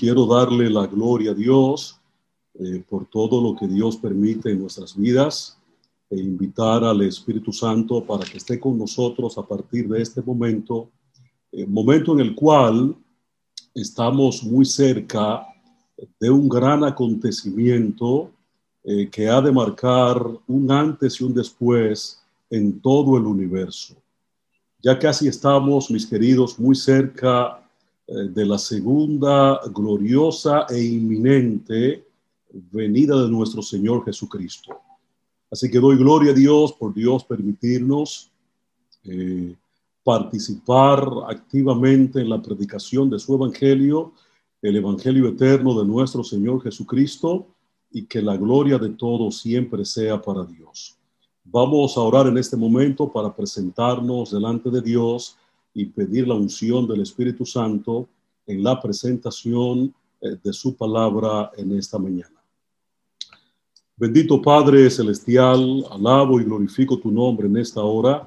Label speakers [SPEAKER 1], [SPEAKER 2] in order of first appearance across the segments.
[SPEAKER 1] quiero darle la gloria a Dios eh, por todo lo que Dios permite en nuestras vidas e invitar al Espíritu Santo para que esté con nosotros a partir de este momento, eh, momento en el cual estamos muy cerca de un gran acontecimiento eh, que ha de marcar un antes y un después en todo el universo. Ya casi estamos, mis queridos, muy cerca de la segunda gloriosa e inminente venida de nuestro Señor Jesucristo. Así que doy gloria a Dios por Dios permitirnos eh, participar activamente en la predicación de su Evangelio, el Evangelio eterno de nuestro Señor Jesucristo, y que la gloria de todos siempre sea para Dios. Vamos a orar en este momento para presentarnos delante de Dios y pedir la unción del Espíritu Santo en la presentación eh, de su palabra en esta mañana. Bendito Padre Celestial, alabo y glorifico tu nombre en esta hora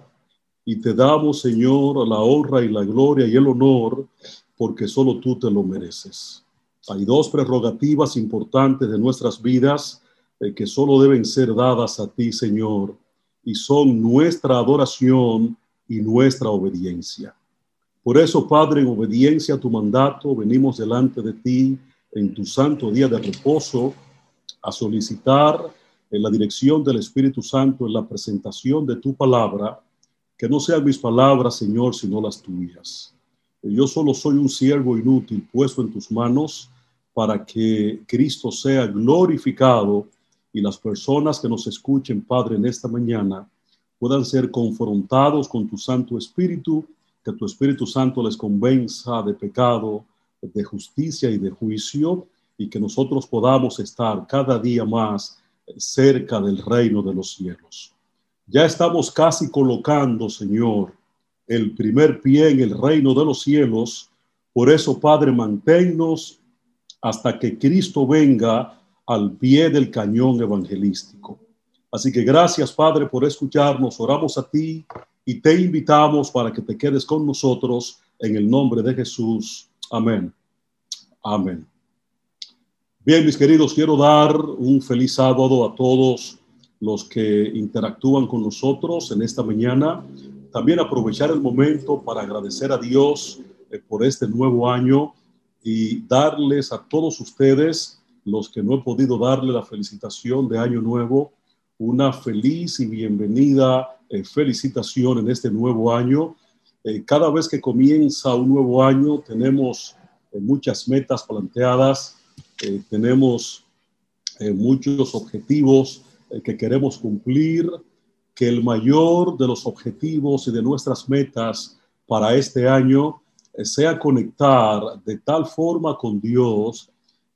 [SPEAKER 1] y te damos, Señor, la honra y la gloria y el honor porque solo tú te lo mereces. Hay dos prerrogativas importantes de nuestras vidas eh, que solo deben ser dadas a ti, Señor, y son nuestra adoración y nuestra obediencia. Por eso, Padre, en obediencia a tu mandato, venimos delante de ti en tu santo día de reposo a solicitar en la dirección del Espíritu Santo en la presentación de tu palabra, que no sean mis palabras, Señor, sino las tuyas. Yo solo soy un siervo inútil puesto en tus manos para que Cristo sea glorificado y las personas que nos escuchen, Padre, en esta mañana puedan ser confrontados con tu Santo Espíritu, que tu Espíritu Santo les convenza de pecado, de justicia y de juicio, y que nosotros podamos estar cada día más cerca del reino de los cielos. Ya estamos casi colocando, Señor, el primer pie en el reino de los cielos. Por eso, Padre, manténnos hasta que Cristo venga al pie del cañón evangelístico. Así que gracias, Padre, por escucharnos. Oramos a ti y te invitamos para que te quedes con nosotros en el nombre de Jesús. Amén. Amén. Bien, mis queridos, quiero dar un feliz sábado a todos los que interactúan con nosotros en esta mañana. También aprovechar el momento para agradecer a Dios eh, por este nuevo año y darles a todos ustedes, los que no he podido darle la felicitación de Año Nuevo, una feliz y bienvenida eh, felicitación en este nuevo año. Eh, cada vez que comienza un nuevo año tenemos muchas metas planteadas eh, tenemos eh, muchos objetivos eh, que queremos cumplir, que el mayor de los objetivos y de nuestras metas para este año sea conectar de tal forma con Dios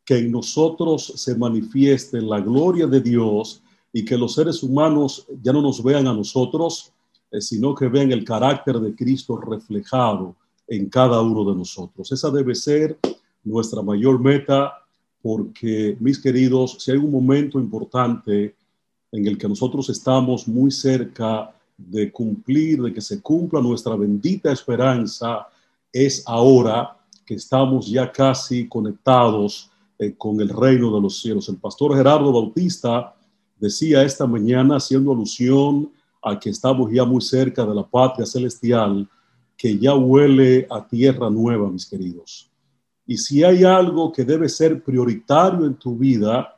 [SPEAKER 1] que en nosotros se manifieste la gloria de Dios y que los seres humanos ya no nos vean a nosotros, sino que vean el carácter de Cristo reflejado en cada uno de nosotros. Esa debe ser nuestra mayor meta porque, mis queridos, si hay un momento importante en el que nosotros estamos muy cerca de cumplir, de que se cumpla nuestra bendita esperanza, es ahora que estamos ya casi conectados eh, con el reino de los cielos. El pastor Gerardo Bautista decía esta mañana, haciendo alusión a que estamos ya muy cerca de la patria celestial, que ya huele a tierra nueva, mis queridos. Y si hay algo que debe ser prioritario en tu vida,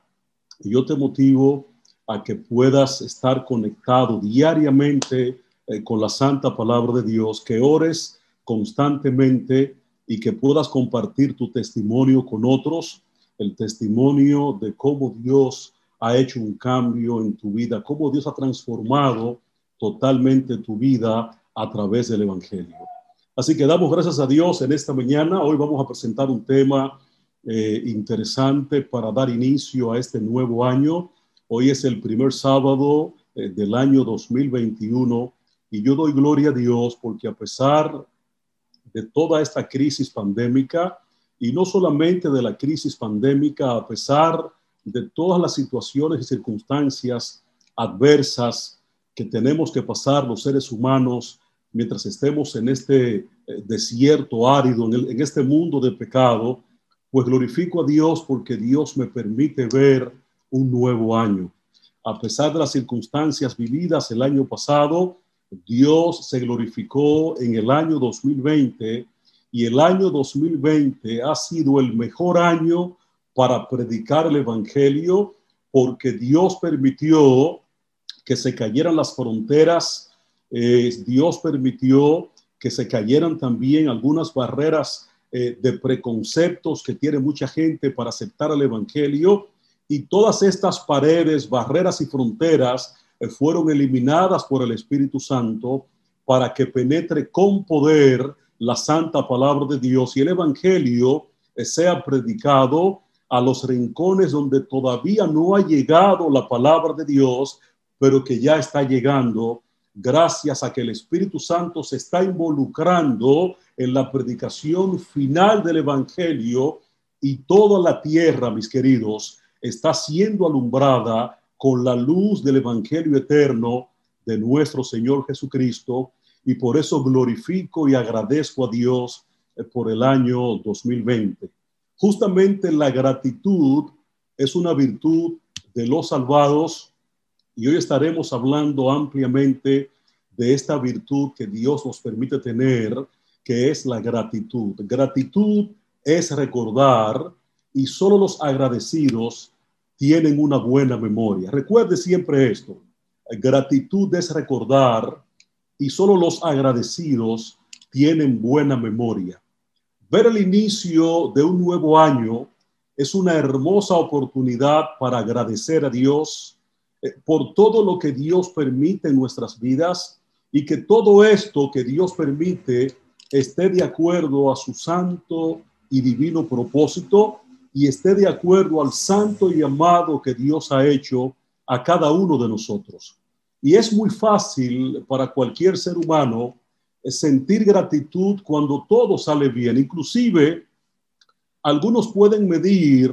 [SPEAKER 1] yo te motivo a que puedas estar conectado diariamente eh, con la santa palabra de Dios, que ores constantemente y que puedas compartir tu testimonio con otros, el testimonio de cómo Dios ha hecho un cambio en tu vida, cómo Dios ha transformado totalmente tu vida a través del Evangelio. Así que damos gracias a Dios en esta mañana. Hoy vamos a presentar un tema eh, interesante para dar inicio a este nuevo año. Hoy es el primer sábado eh, del año 2021 y yo doy gloria a Dios porque a pesar de toda esta crisis pandémica y no solamente de la crisis pandémica, a pesar de todas las situaciones y circunstancias adversas que tenemos que pasar los seres humanos mientras estemos en este eh, desierto árido, en, este mundo de pecado, Pues glorifico a Dios porque Dios me permite ver un nuevo año. A pesar de las circunstancias vividas el año pasado, Dios se glorificó en el año 2020 y el año 2020 ha sido el mejor año para predicar el Evangelio porque Dios permitió que se cayeran las fronteras, eh, Dios permitió que se cayeran también algunas barreras eh, de preconceptos que tiene mucha gente para aceptar el Evangelio y todas estas paredes, barreras y fronteras eh, fueron eliminadas por el Espíritu Santo para que penetre con poder la santa palabra de Dios y el Evangelio sea predicado a los rincones donde todavía no ha llegado la palabra de Dios, pero que ya está llegando gracias a que el Espíritu Santo se está involucrando en la predicación final del Evangelio y toda la tierra, mis queridos, está siendo alumbrada con la luz del Evangelio eterno de nuestro Señor Jesucristo y por eso glorifico y agradezco a Dios eh, por el año 2020. Justamente la gratitud es una virtud de los salvados y hoy estaremos hablando ampliamente de esta virtud que Dios nos permite tener, que es la gratitud. Gratitud es recordar y solo los agradecidos tienen una buena memoria. Recuerde siempre esto. Gratitud es recordar y solo los agradecidos tienen buena memoria. Ver el inicio de un nuevo año es una hermosa oportunidad para agradecer a Dios eh, por todo lo que Dios permite en nuestras vidas y que todo esto que Dios permite esté de acuerdo a su santo y divino propósito y esté de acuerdo al santo y amado que Dios ha hecho a cada uno de nosotros. Y es muy fácil para cualquier ser humano sentir gratitud cuando todo sale bien. Inclusive, algunos pueden medir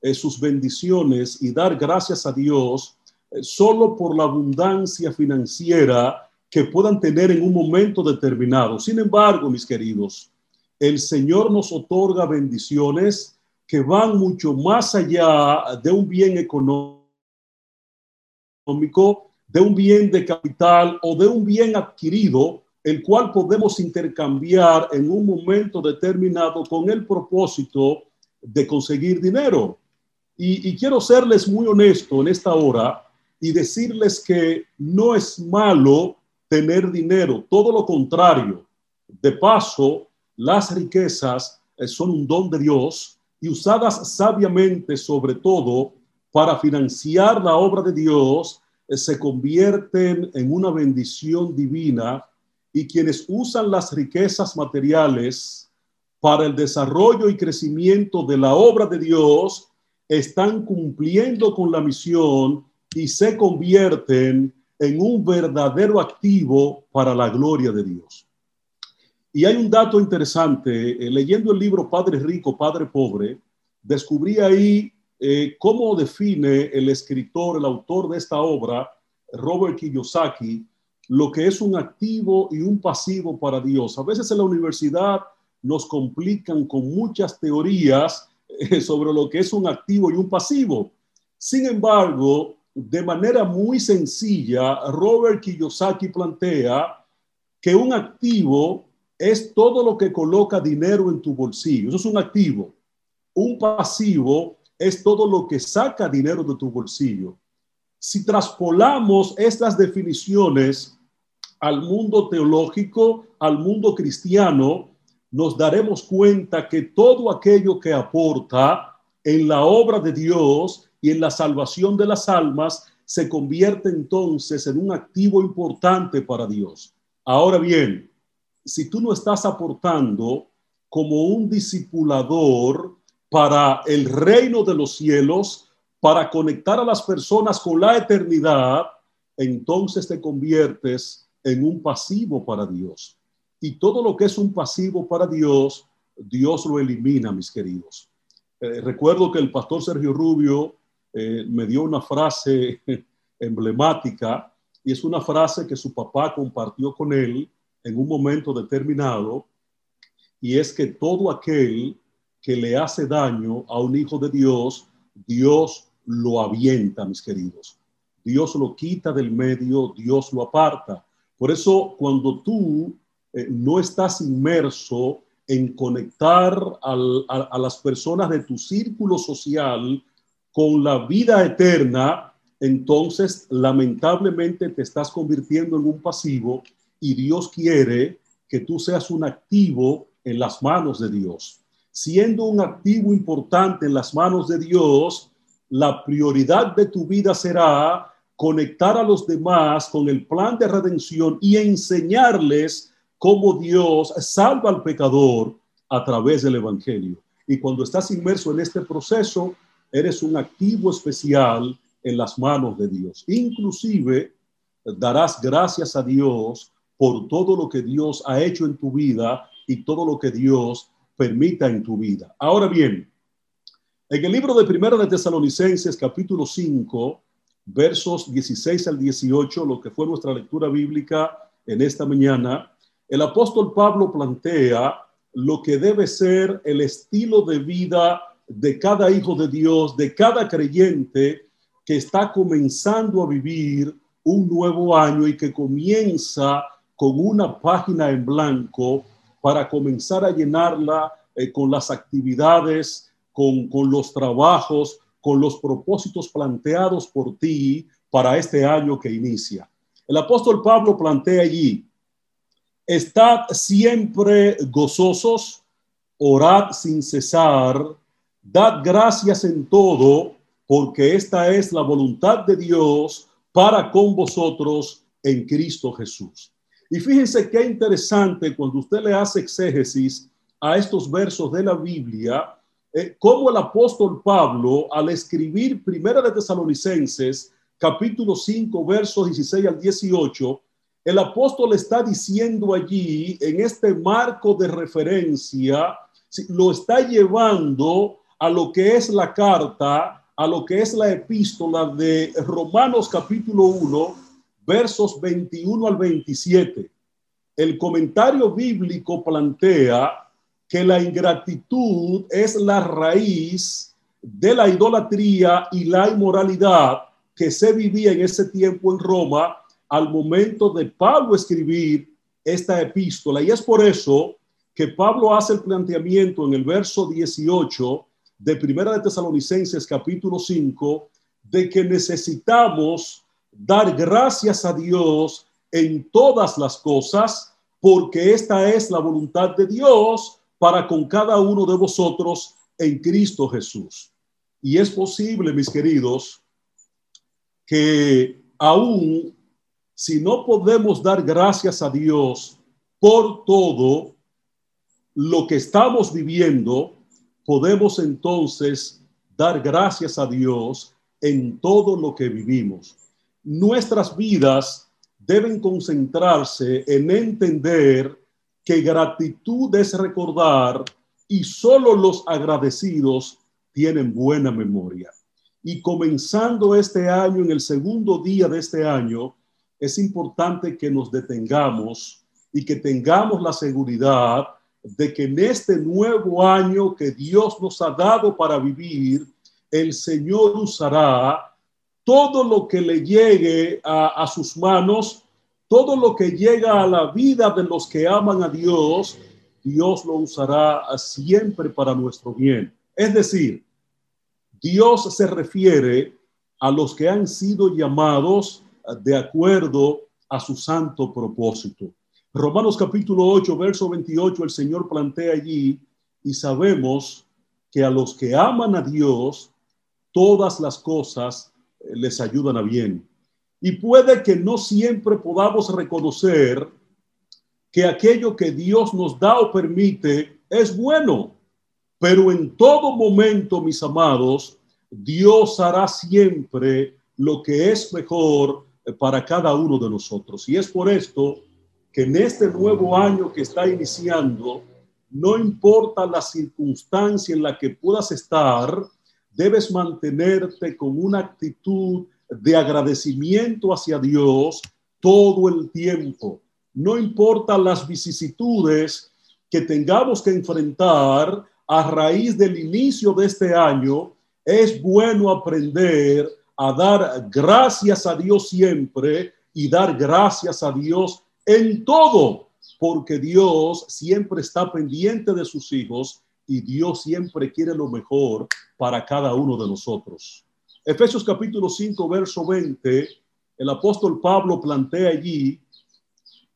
[SPEAKER 1] eh, sus bendiciones y dar gracias a Dios eh, solo por la abundancia financiera que puedan tener en un momento determinado. Sin embargo, mis queridos, el Señor nos otorga bendiciones que van mucho más allá de un bien económico, de un bien de capital o de un bien adquirido, el cual podemos intercambiar en un momento determinado con el propósito de conseguir dinero. Y, quiero serles muy honesto en esta hora y decirles que no es malo tener dinero, todo lo contrario. De paso, las riquezas eh, son un don de Dios y usadas sabiamente, sobre todo para financiar la obra de Dios, eh, se convierten en una bendición divina y quienes usan las riquezas materiales para el desarrollo y crecimiento de la obra de Dios están cumpliendo con la misión y se convierten en un verdadero activo para la gloria de Dios. Y hay un dato interesante, eh, leyendo el libro Padre Rico, Padre Pobre, descubrí ahí eh, cómo define el escritor, el autor de esta obra, Robert Kiyosaki, lo que es un activo y un pasivo para Dios. A veces en la universidad nos complican con muchas teorías eh, sobre lo que es un activo y un pasivo. Sin embargo, de manera muy sencilla, Robert Kiyosaki plantea que un activo es todo lo que coloca dinero en tu bolsillo. Eso es un activo. Un pasivo es todo lo que saca dinero de tu bolsillo. Si traspolamos estas definiciones al mundo teológico, al mundo cristiano, nos daremos cuenta que todo aquello que aporta en la obra de Dios y en la salvación de las almas se convierte entonces en un activo importante para Dios. Ahora bien, si tú no estás aportando como un discipulador para el reino de los cielos, para conectar a las personas con la eternidad, entonces te conviertes en un pasivo para Dios. Y todo lo que es un pasivo para Dios, Dios lo elimina, mis queridos. Eh, recuerdo que el pastor Sergio Rubio eh, me dio una frase emblemática y es una frase que su papá compartió con él en un momento determinado y es que todo aquel que le hace daño a un hijo de Dios, Dios lo avienta, mis queridos. Dios lo quita del medio, Dios lo aparta. Por eso, cuando tú eh, no estás inmerso en conectar a, las personas de tu círculo social con la vida eterna, entonces lamentablemente te estás convirtiendo en un pasivo y Dios quiere que tú seas un activo en las manos de Dios. Siendo un activo importante en las manos de Dios, la prioridad de tu vida será conectar a los demás con el plan de redención y enseñarles cómo Dios salva al pecador a través del Evangelio. Y cuando estás inmerso en este proceso, eres un activo especial en las manos de Dios. Inclusive darás gracias a Dios por todo lo que Dios ha hecho en tu vida y todo lo que Dios permita en tu vida. Ahora bien, en el libro de Primera de Tesalonicenses, capítulo 5, versos 16 al 18, lo que fue nuestra lectura bíblica en esta mañana, el apóstol Pablo plantea lo que debe ser el estilo de vida de cada hijo de Dios, de cada creyente que está comenzando a vivir un nuevo año y que comienza con una página en blanco para comenzar a llenarla eh, con las actividades, con, con los trabajos, con los propósitos planteados por ti para este año que inicia. El apóstol Pablo plantea allí, Estad siempre gozosos, orad sin cesar, dad gracias en todo, porque esta es la voluntad de Dios para con vosotros en Cristo Jesús. Y fíjense qué interesante cuando usted le hace exégesis a estos versos de la Biblia, eh, como el apóstol Pablo, al escribir Primera de Tesalonicenses, capítulo 5, versos 16 al 18, el apóstol está diciendo allí, en este marco de referencia, lo está llevando a lo que es la carta, a lo que es la epístola de Romanos capítulo 1, versos 21 al 27. El comentario bíblico plantea que la ingratitud es la raíz de la idolatría y la inmoralidad que se vivía en ese tiempo en Roma al momento de Pablo escribir esta epístola. Y es por eso que Pablo hace el planteamiento en el verso 18 de Primera de Tesalonicenses capítulo 5 de que necesitamos dar gracias a Dios en todas las cosas porque esta es la voluntad de Dios para con cada uno de vosotros en Cristo Jesús. Y es posible, mis queridos, que aún si no podemos dar gracias a Dios por todo lo que estamos viviendo, podemos entonces dar gracias a Dios en todo lo que vivimos. Nuestras vidas deben concentrarse en entender que gratitud es recordar y solo los agradecidos tienen buena memoria. Y comenzando este año, en el segundo día de este año, es importante que nos detengamos y que tengamos la seguridad de que en este nuevo año que Dios nos ha dado para vivir, el Señor usará todo lo que le llegue a, sus manos, todo lo que llega a la vida de los que aman a Dios, Dios lo usará siempre para nuestro bien. Es decir, Dios se refiere a los que han sido llamados de acuerdo a su santo propósito. Romanos capítulo 8, verso 28, el Señor plantea allí, y sabemos que a los que aman a Dios, todas las cosas les ayudan a bien. Y puede que no siempre podamos reconocer que aquello que Dios nos da o permite es bueno, pero en todo momento, mis amados, Dios hará siempre lo que es mejor para cada uno de nosotros. Y es por esto que en este nuevo año que está iniciando, no importa la circunstancia en la que puedas estar, debes mantenerte con una actitud de agradecimiento hacia Dios todo el tiempo. No importa las vicisitudes que tengamos que enfrentar, a raíz del inicio de este año, es bueno aprender a dar gracias a Dios siempre y dar gracias a Dios en todo, porque Dios siempre está pendiente de sus hijos y Dios siempre quiere lo mejor para cada uno de nosotros. Efesios capítulo 5, verso 20, el apóstol Pablo plantea allí,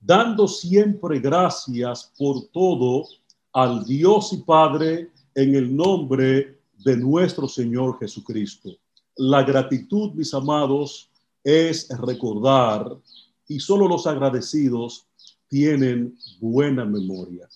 [SPEAKER 1] dando siempre gracias por todo al Dios y Padre en el nombre de nuestro Señor Jesucristo. La gratitud, mis amados, es recordar y solo los agradecidos tienen buena memoria.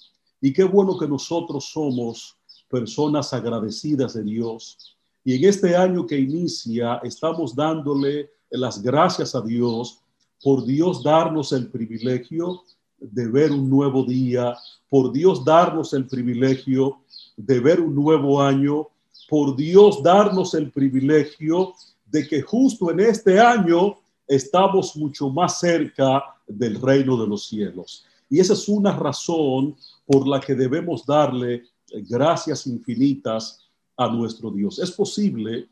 [SPEAKER 1] Y qué bueno que nosotros somos personas agradecidas de Dios. Y en este año que inicia, estamos dándole las gracias a Dios por Dios darnos el privilegio de ver un nuevo día, por Dios darnos el privilegio de ver un nuevo año, por Dios darnos el privilegio de que justo en este año estamos mucho más cerca del reino de los cielos. Y esa es una razón por la que debemos darle gracias infinitas a nuestro Dios. Es posible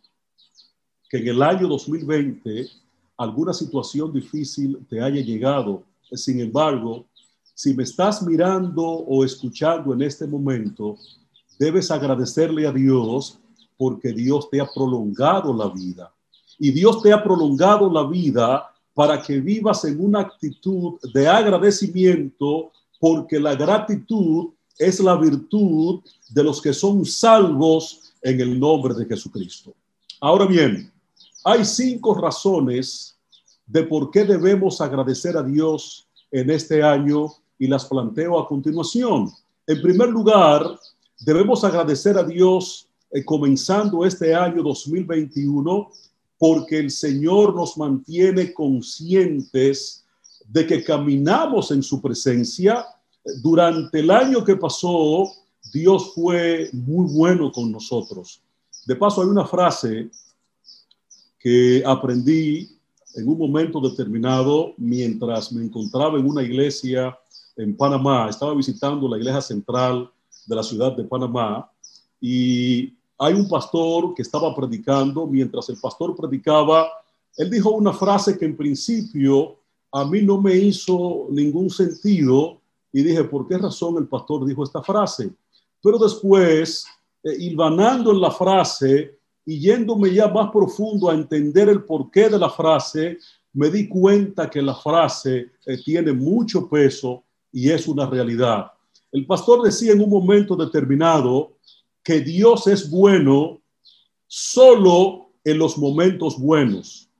[SPEAKER 1] que en el año 2020 alguna situación difícil te haya llegado. Sin embargo, si me estás mirando o escuchando en este momento, debes agradecerle a Dios porque Dios te ha prolongado la vida. Y Dios te ha prolongado la vida para que vivas en una actitud de agradecimiento, porque la gratitud es la virtud de los que son salvos en el nombre de Jesucristo. Ahora bien, hay cinco razones de por qué debemos agradecer a Dios en este año y las planteo a continuación. En primer lugar, debemos agradecer a Dios eh, comenzando este año 2021 porque el Señor nos mantiene conscientes de que caminamos en su presencia. Durante el año que pasó, Dios fue muy bueno con nosotros. De paso, hay una frase que aprendí en un momento determinado mientras me encontraba en una iglesia en Panamá. Estaba visitando la iglesia central de la ciudad de Panamá y hay un pastor que estaba predicando, mientras el pastor predicaba, él dijo una frase que en principio a mí no me hizo ningún sentido y dije, ¿por qué razón el pastor dijo esta frase? Pero después, eh, hilvanando en la frase y yéndome ya más profundo a entender el porqué de la frase, me di cuenta que la frase eh, tiene mucho peso y es una realidad. El pastor decía en un momento determinado, que Dios es bueno solo en los momentos buenos,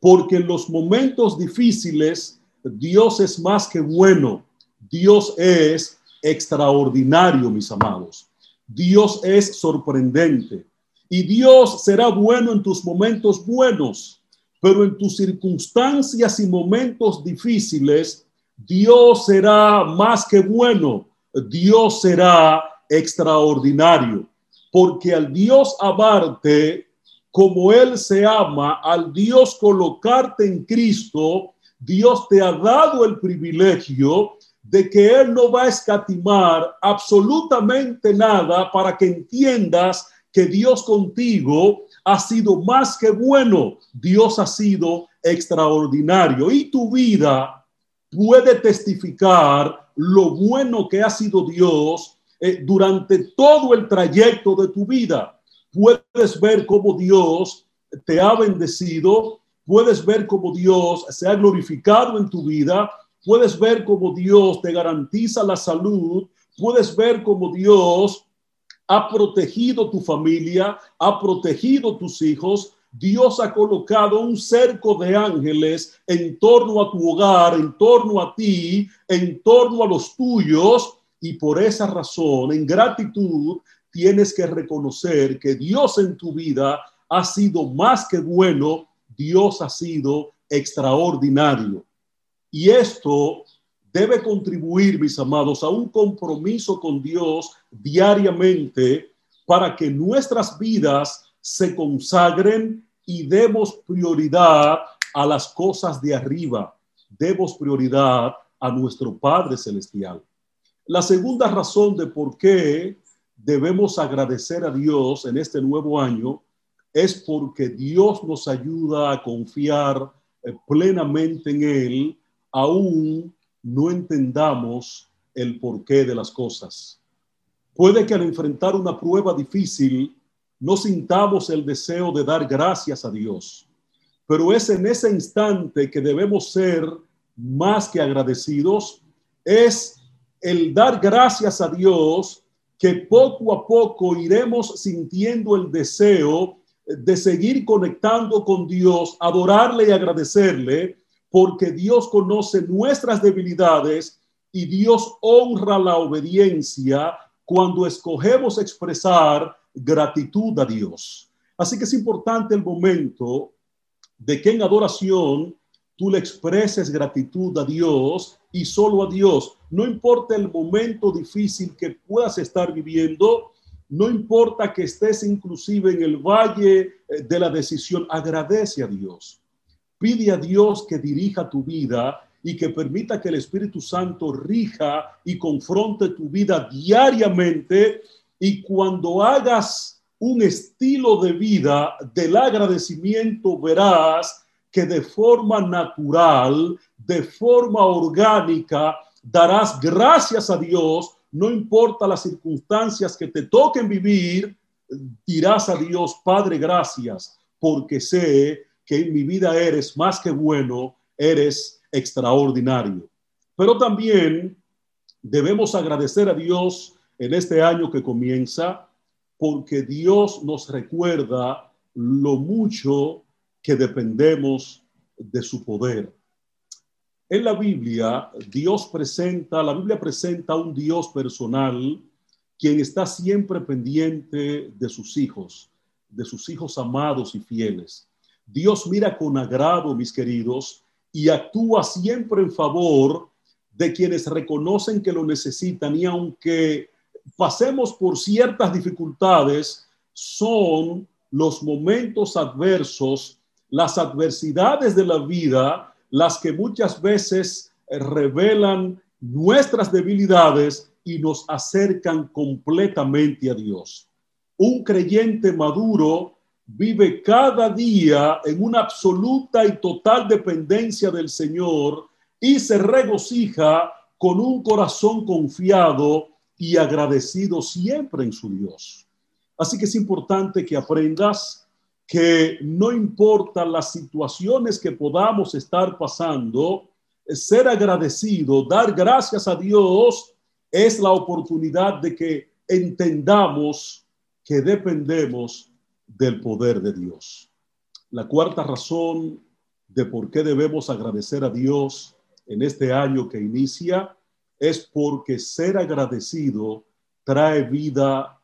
[SPEAKER 1] porque en los momentos difíciles Dios es más que bueno, Dios es extraordinario, mis amados. Dios es sorprendente y Dios será bueno en tus momentos buenos, pero en tus circunstancias y momentos difíciles, Dios será más que bueno, Dios será extraordinario, porque al Dios amarte como Él se ama, al Dios colocarte en Cristo, Dios te ha dado el privilegio de que Él no va a escatimar absolutamente nada para que entiendas que Dios contigo ha sido más que bueno, Dios ha sido extraordinario y tu vida puede testificar lo bueno que ha sido Dios eh, durante todo el trayecto de tu vida. Puedes ver cómo Dios te ha bendecido, puedes ver cómo Dios se ha glorificado en tu vida, puedes ver cómo Dios te garantiza la salud, puedes ver cómo Dios ha protegido tu familia, ha protegido tus hijos, Dios ha colocado un cerco de ángeles en torno a tu hogar, en torno a ti, en torno a los tuyos, y por esa razón, en gratitud, tienes que reconocer que Dios en tu vida ha sido más que bueno, Dios ha sido extraordinario. Y esto debe contribuir, mis amados, a un compromiso con Dios diariamente para que nuestras vidas se consagren y demos prioridad a las cosas de arriba. Demos prioridad a nuestro Padre Celestial. La segunda razón de por qué debemos agradecer a Dios en este nuevo año es porque Dios nos ayuda a confiar eh, plenamente en Él, aún no entendamos el porqué de las cosas. Puede que al enfrentar una prueba difícil no sintamos el deseo de dar gracias a Dios, pero es en ese instante que debemos ser más que agradecidos, es el dar gracias a Dios que poco a poco iremos sintiendo el deseo de seguir conectando con Dios, adorarle y agradecerle, porque Dios conoce nuestras debilidades y Dios honra la obediencia cuando escogemos expresar gratitud a Dios. Así que es importante el momento de que en adoración tú le expreses gratitud a Dios y solo a Dios. No importa el momento difícil que puedas estar viviendo, no importa que estés inclusive en el valle eh, de la decisión, agradece a Dios. Pide a Dios que dirija tu vida y que permita que el Espíritu Santo rija y confronte tu vida diariamente. Y cuando hagas un estilo de vida del agradecimiento, verás que de forma natural, de forma orgánica, darás gracias a Dios no importa las circunstancias que te toquen vivir, dirás a Dios, Padre, gracias, porque sé que en mi vida eres más que bueno, eres extraordinario. Pero también debemos agradecer a Dios en este año que comienza, porque Dios nos recuerda lo mucho que dependemos de su poder. En la Biblia, Dios presenta, la Biblia presenta un Dios personal quien está siempre pendiente de sus hijos, de sus hijos amados y fieles. Dios mira con agrado, mis queridos, y actúa siempre en favor de quienes reconocen que lo necesitan y aunque pasemos por ciertas dificultades, son los momentos adversos, las adversidades de la vida las que muchas veces eh, revelan nuestras debilidades y nos acercan completamente a Dios. Un creyente maduro vive cada día en una absoluta y total dependencia del Señor y se regocija con un corazón confiado y agradecido siempre en su Dios. Así que es importante que aprendas que no importa las situaciones que podamos estar pasando, ser agradecido, dar gracias a Dios es la oportunidad de que entendamos que dependemos del poder de Dios. La cuarta razón de por qué debemos agradecer a Dios en este año que inicia es porque ser agradecido trae vida,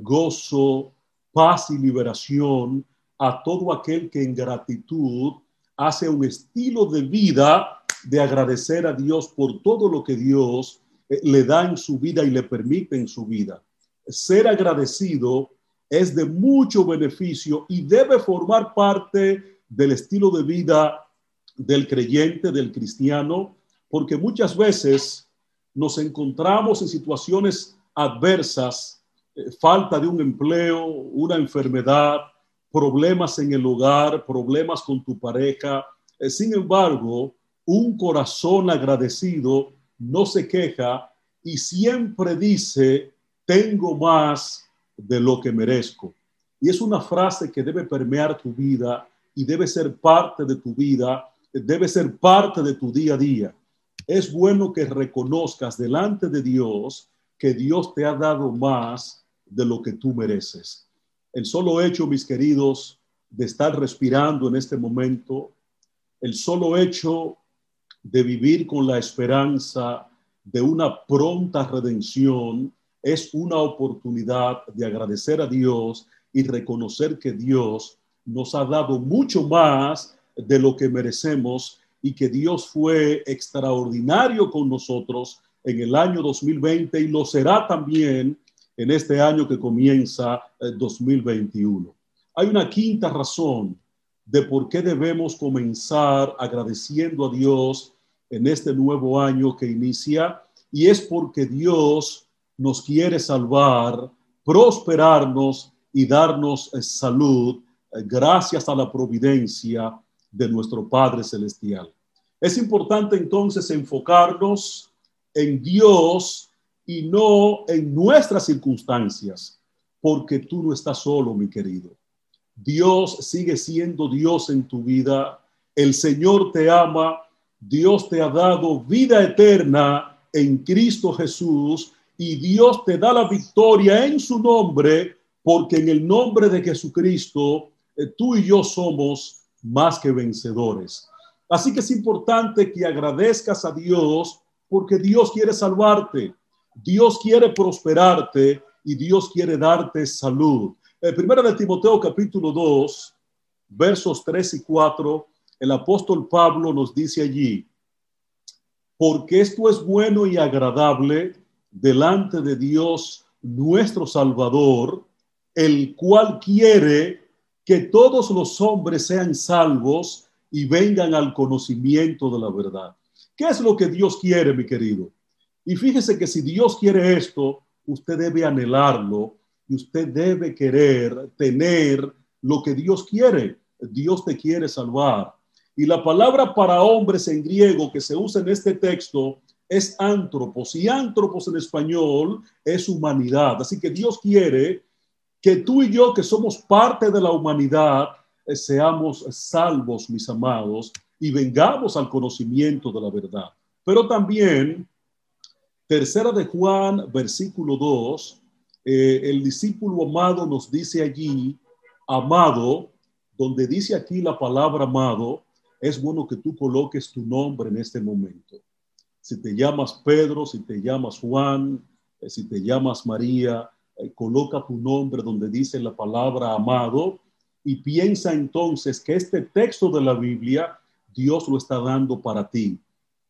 [SPEAKER 1] gozo, paz y liberación a todo aquel que en gratitud hace un estilo de vida de agradecer a Dios por todo lo que Dios eh, le da en su vida y le permite en su vida. Ser agradecido es de mucho beneficio y debe formar parte del estilo de vida del creyente, del cristiano, porque muchas veces nos encontramos en situaciones adversas, eh, falta de un empleo, una enfermedad, problemas en el hogar, problemas con tu pareja. Eh, sin embargo, un corazón agradecido no se queja y siempre dice, tengo más de lo que merezco. Y es una frase que debe permear tu vida y debe ser parte de tu vida, debe ser parte de tu día a día. Es bueno que reconozcas delante de Dios que Dios te ha dado más de lo que tú mereces. El solo hecho, mis queridos, de estar respirando en este momento, el solo hecho de vivir con la esperanza de una pronta redención es una oportunidad de agradecer a Dios y reconocer que Dios nos ha dado mucho más de lo que merecemos y que Dios fue extraordinario con nosotros en el año 2020 y lo será también en este año que comienza 2021. Eh, Hay una quinta razón de por qué debemos comenzar agradeciendo a Dios en este nuevo año que inicia y es porque Dios nos quiere salvar prosperarnos y darnos eh, salud eh, gracias a la providencia de nuestro Padre Celestial. Es importante entonces enfocarnos en Dios y no en nuestras circunstancias, porque tú no estás solo, mi querido. Dios sigue siendo Dios en tu vida. El Señor te ama. Dios te ha dado vida eterna en Cristo Jesús y Dios te da la victoria en su nombre, porque en el nombre de Jesucristo eh, tú y yo somos más que vencedores. Así que es importante que agradezcas a Dios porque Dios quiere salvarte, Dios quiere prosperarte y Dios quiere darte salud. El primero de Timoteo capítulo 2, versos 3 y 4, el apóstol Pablo nos dice allí, porque esto es bueno y agradable delante de Dios nuestro Salvador, el cual quiere que todos los hombres sean salvos y vengan al conocimiento de la verdad. ¿Qué es lo que Dios quiere, mi querido? Y fíjese que si Dios quiere esto, usted debe anhelarlo y usted debe querer tener lo que Dios quiere. Dios te quiere salvar. Y la palabra para hombres en griego que se usa en este texto es antropos y antropos en español es humanidad. Así que Dios quiere que tú y yo, que somos parte de la humanidad, eh, seamos salvos, mis amados, y vengamos al conocimiento de la verdad. Pero también, tercera de Juan, versículo 2, eh, el discípulo amado nos dice allí, amado, donde dice aquí la palabra amado, es bueno que tú coloques tu nombre en este momento. Si te llamas Pedro, si te llamas Juan, eh, si te llamas María, coloca tu nombre donde dice la palabra amado y piensa entonces que este texto de la Biblia Dios lo está dando para ti,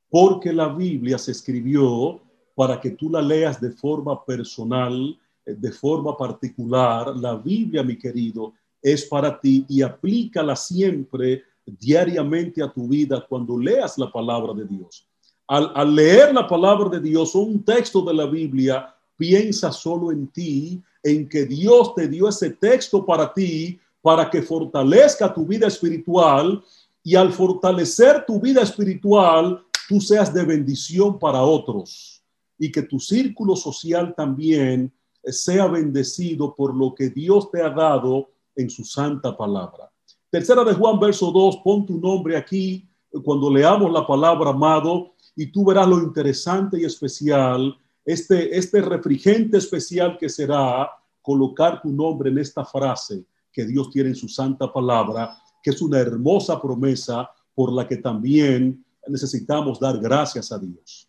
[SPEAKER 1] porque la Biblia se escribió para que tú la leas de forma personal, eh, de forma particular. La Biblia, mi querido, es para ti y aplícala siempre, diariamente a tu vida cuando leas la palabra de Dios. Al, leer la palabra de Dios o un texto de la Biblia, piensa solo en ti, en que Dios te dio ese texto para ti para que fortalezca tu vida espiritual y al fortalecer tu vida espiritual, tú seas de bendición para otros y que tu círculo social también sea bendecido por lo que Dios te ha dado en su santa palabra. Tercera de Juan, verso 2, pon tu nombre aquí cuando leamos la palabra amado y tú verás lo interesante y especial, este, este refrigente especial que será colocar tu nombre en esta frase que Dios tiene en su santa palabra, que es una hermosa promesa por la que también necesitamos dar gracias a Dios.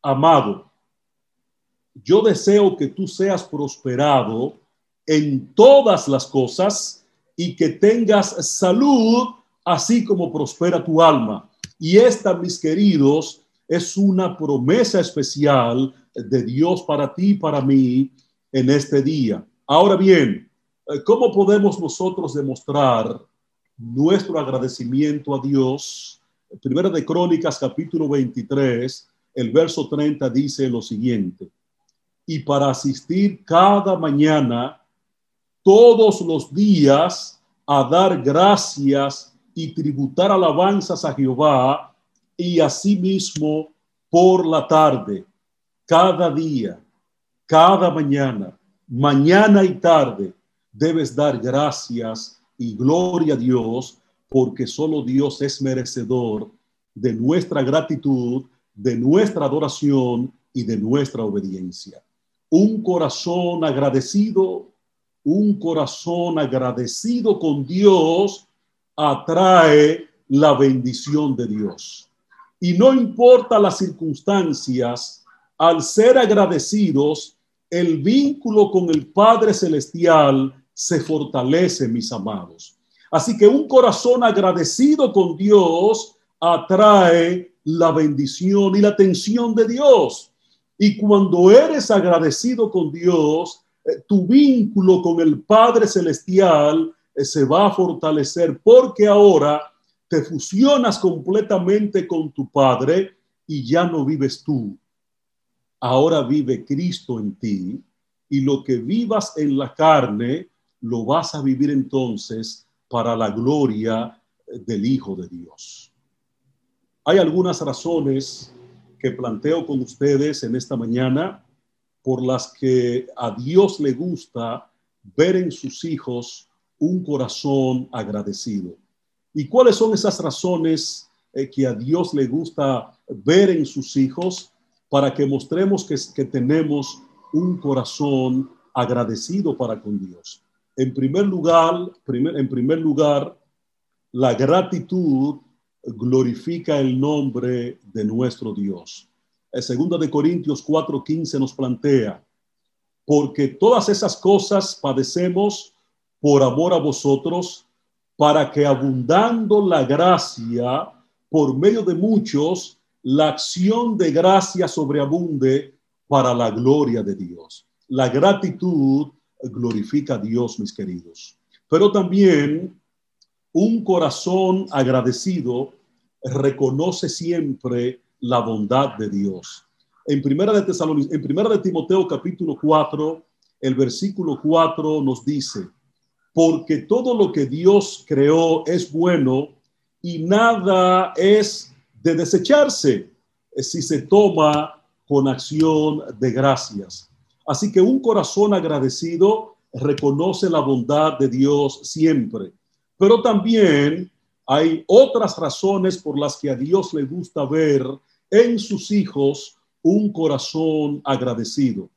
[SPEAKER 1] Amado, yo deseo que tú seas prosperado en todas las cosas y que tengas salud, así como prospera tu alma. Y esta, mis queridos, es una promesa especial de Dios para ti y para mí en este día. Ahora bien, eh, ¿Cómo podemos nosotros demostrar nuestro agradecimiento a Dios? Primera de Crónicas, capítulo 23, el verso 30 dice lo siguiente. Y para asistir cada mañana, todos los días, a dar gracias y tributar alabanzas a Jehová, y asimismo por la tarde, cada día, cada mañana, mañana y tarde, debes dar gracias y gloria a Dios porque solo Dios es merecedor de nuestra gratitud, de nuestra adoración y de nuestra obediencia. Un corazón agradecido, un corazón agradecido con Dios atrae la bendición de Dios. Y no importa las circunstancias, al ser agradecidos, el vínculo con el Padre Celestial se fortalece, mis amados. Así que un corazón agradecido con Dios atrae la bendición y la atención de Dios. Y cuando eres agradecido con Dios, eh, tu vínculo con el Padre Celestial eh, se va a fortalecer porque ahora te fusionas completamente con tu Padre y ya no vives tú. Ahora vive Cristo en ti y lo que vivas en la carne, lo vas a vivir entonces para la gloria del Hijo de Dios. Hay algunas razones que planteo con ustedes en esta mañana por las que a Dios le gusta ver en sus hijos un corazón agradecido. ¿Y cuáles son esas razones eh, que a Dios le gusta ver en sus hijos para que mostremos que, tenemos un corazón agradecido para con Dios? En primer lugar, primer, en primer lugar, la gratitud glorifica el nombre de nuestro Dios. El segunda de Corintios 4:15 nos plantea, porque todas esas cosas padecemos por amor a vosotros, para que abundando la gracia por medio de muchos, la acción de gracia sobreabunde para la gloria de Dios. La gratitud glorifica a Dios, mis queridos. Pero también un corazón agradecido reconoce siempre la bondad de Dios. En primera de en primera de Timoteo capítulo 4, el versículo 4 nos dice, porque todo lo que Dios creó es bueno y nada es de desecharse si se toma con acción de gracias. Así que un corazón agradecido reconoce la bondad de Dios siempre, pero también hay otras razones por las que a Dios le gusta ver en sus hijos un corazón agradecido.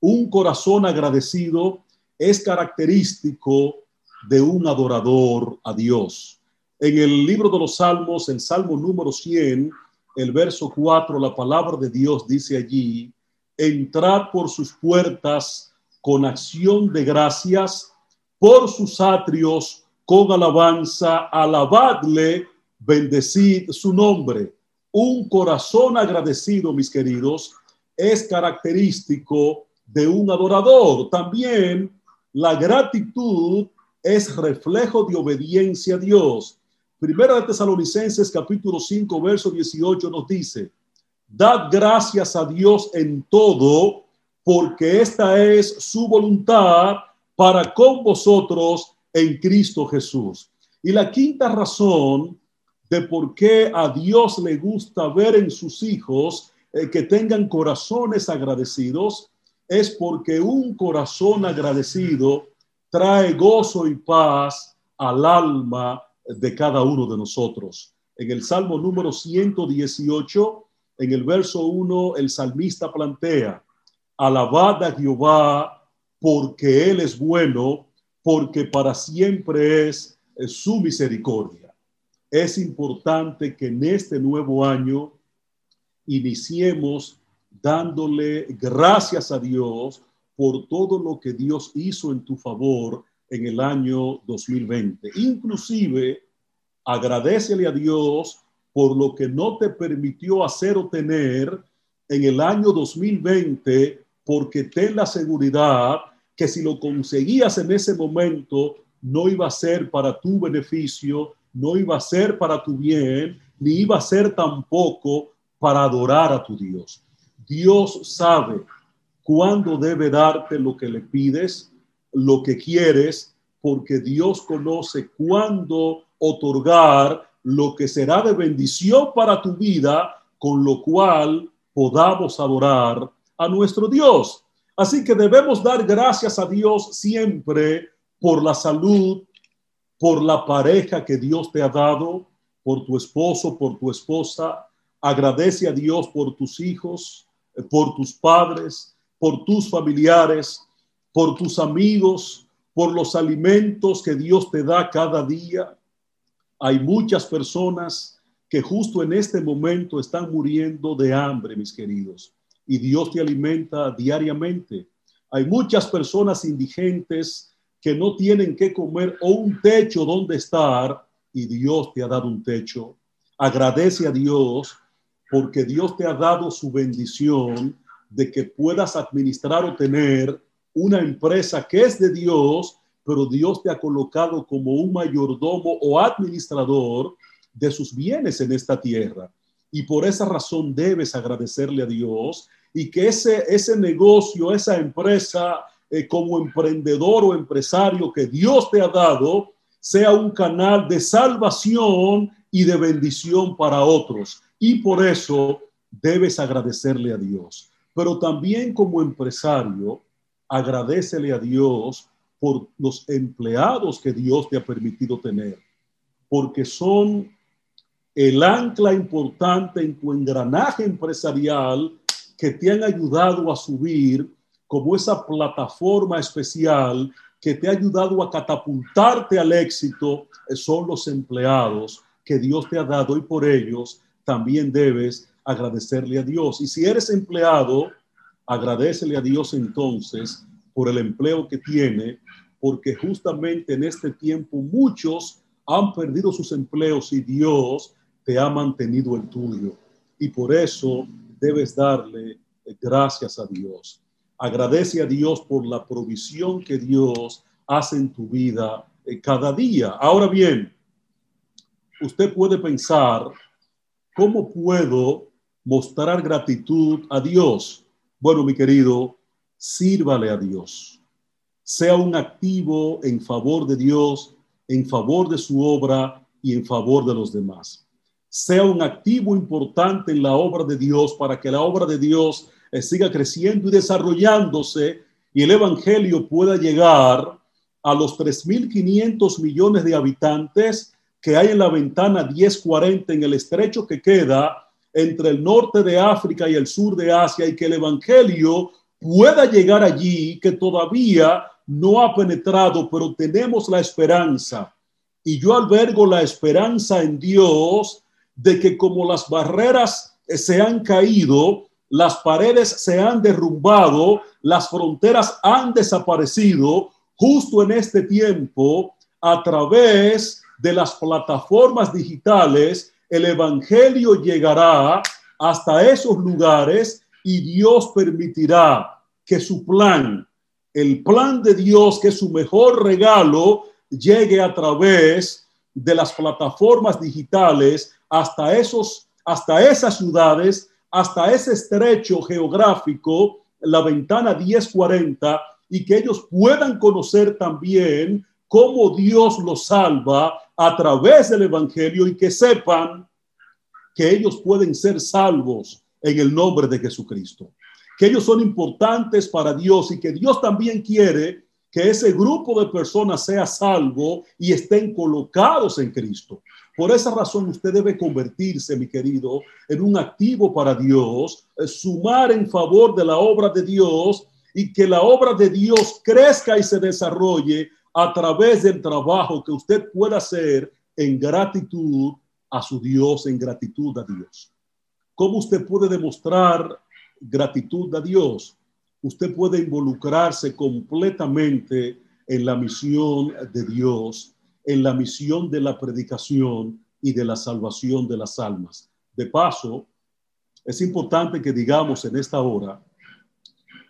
[SPEAKER 1] Un corazón agradecido es característico de un adorador a Dios. En el libro de los Salmos, el Salmo número 100, el verso 4, la palabra de Dios dice allí, entrad por sus puertas con acción de gracias, por sus atrios con alabanza, alabadle, bendecid su nombre. Un corazón agradecido, mis queridos, es característico de un adorador. También la gratitud es reflejo de obediencia a Dios. Primera de Tesalonicenses capítulo 5, verso 18 nos dice, dad gracias a Dios en todo, porque esta es su voluntad para con vosotros en Cristo Jesús. Y la quinta razón de por qué a Dios le gusta ver en sus hijos eh, que tengan corazones agradecidos es porque un corazón agradecido trae gozo y paz al alma de cada uno de nosotros. En el Salmo número 118, en el verso 1, el salmista plantea, alabad a Jehová porque Él es bueno porque para siempre es, su misericordia. Es importante que en este nuevo año iniciemos dándole gracias a Dios por todo lo que Dios hizo en tu favor en el año 2020. Inclusive, agradecele a Dios por lo que no te permitió hacer o tener en el año 2020, porque ten la seguridad que si lo conseguías en ese momento, no iba a ser para tu beneficio, no iba a ser para tu bien, ni iba a ser tampoco para adorar a tu Dios. Dios sabe cuándo debe darte lo que le pides, lo que quieres, porque Dios conoce cuándo otorgar lo que será de bendición para tu vida, con lo cual podamos adorar a nuestro Dios. Así que debemos dar gracias a Dios siempre por la salud, por la pareja que Dios te ha dado, por tu esposo, por tu esposa. Agradece a Dios por tus hijos, eh, por tus padres, por tus familiares, por tus amigos, por los alimentos que Dios te da cada día. Hay muchas personas que justo en este momento están muriendo de hambre, mis queridos y Dios te alimenta diariamente. Hay muchas personas indigentes que no tienen que comer o un techo donde estar y Dios te ha dado un techo. Agradece a Dios porque Dios te ha dado su bendición de que puedas administrar o tener una empresa que es de Dios, pero Dios te ha colocado como un mayordomo o administrador de sus bienes en esta tierra. Y por esa razón debes agradecerle a Dios y que ese, ese negocio, esa empresa eh, como emprendedor o empresario que Dios te ha dado sea un canal de salvación y de bendición para otros. Y por eso debes agradecerle a Dios. Pero también como empresario, agradecele a Dios por los empleados que Dios te ha permitido tener, porque son el ancla importante en tu engranaje empresarial que te han ayudado a subir como esa plataforma especial que te ha ayudado a catapultarte al éxito, eh, son los empleados que Dios te ha dado y por ellos también debes agradecerle a Dios. Y si eres empleado, agradecele a Dios entonces por el empleo que tiene, porque justamente en este tiempo muchos han perdido sus empleos y Dios te ha mantenido el tuyo. Y por eso debes darle gracias a Dios. Agradece a Dios por la provisión que Dios hace en tu vida eh, cada día. Ahora bien, usted puede pensar, ¿cómo puedo mostrar gratitud a Dios? Bueno, mi querido, sírvale a Dios. Sea un activo en favor de Dios, en favor de su obra y en favor de los demás. Sea un activo importante en la obra de Dios para que la obra de Dios eh, siga creciendo y desarrollándose y el Evangelio pueda llegar a los 3.500 millones de habitantes que hay en la ventana 1040 en el estrecho que queda entre el norte de África y el sur de Asia y que el Evangelio pueda llegar allí, que todavía no ha penetrado, pero tenemos la esperanza. Y yo albergo la esperanza en Dios de que como las barreras se han caído, las paredes se han derrumbado, las fronteras han desaparecido, justo en este tiempo, a través de las plataformas digitales, el Evangelio llegará hasta esos lugares y Dios permitirá que su plan, el plan de Dios, que es su mejor regalo, llegue a través de las plataformas digitales hasta esos, hasta esas ciudades hasta ese estrecho geográfico, la ventana 1040, y que ellos puedan conocer también cómo Dios los salva a través del Evangelio y que sepan que ellos pueden ser salvos en el nombre de Jesucristo, que ellos son importantes para Dios y que Dios también quiere que ese grupo de personas sea salvo y estén colocados en Cristo. Por esa razón usted debe convertirse, mi querido, en un activo para Dios, eh, sumar en favor de la obra de Dios y que la obra de Dios crezca y se desarrolle a través del trabajo que usted pueda hacer en gratitud a su Dios, en gratitud a Dios. ¿Cómo usted puede demostrar gratitud a Dios? Usted puede involucrarse completamente en la misión de Dios en la misión de la predicación y de la salvación de las almas. De paso, es importante que digamos en esta hora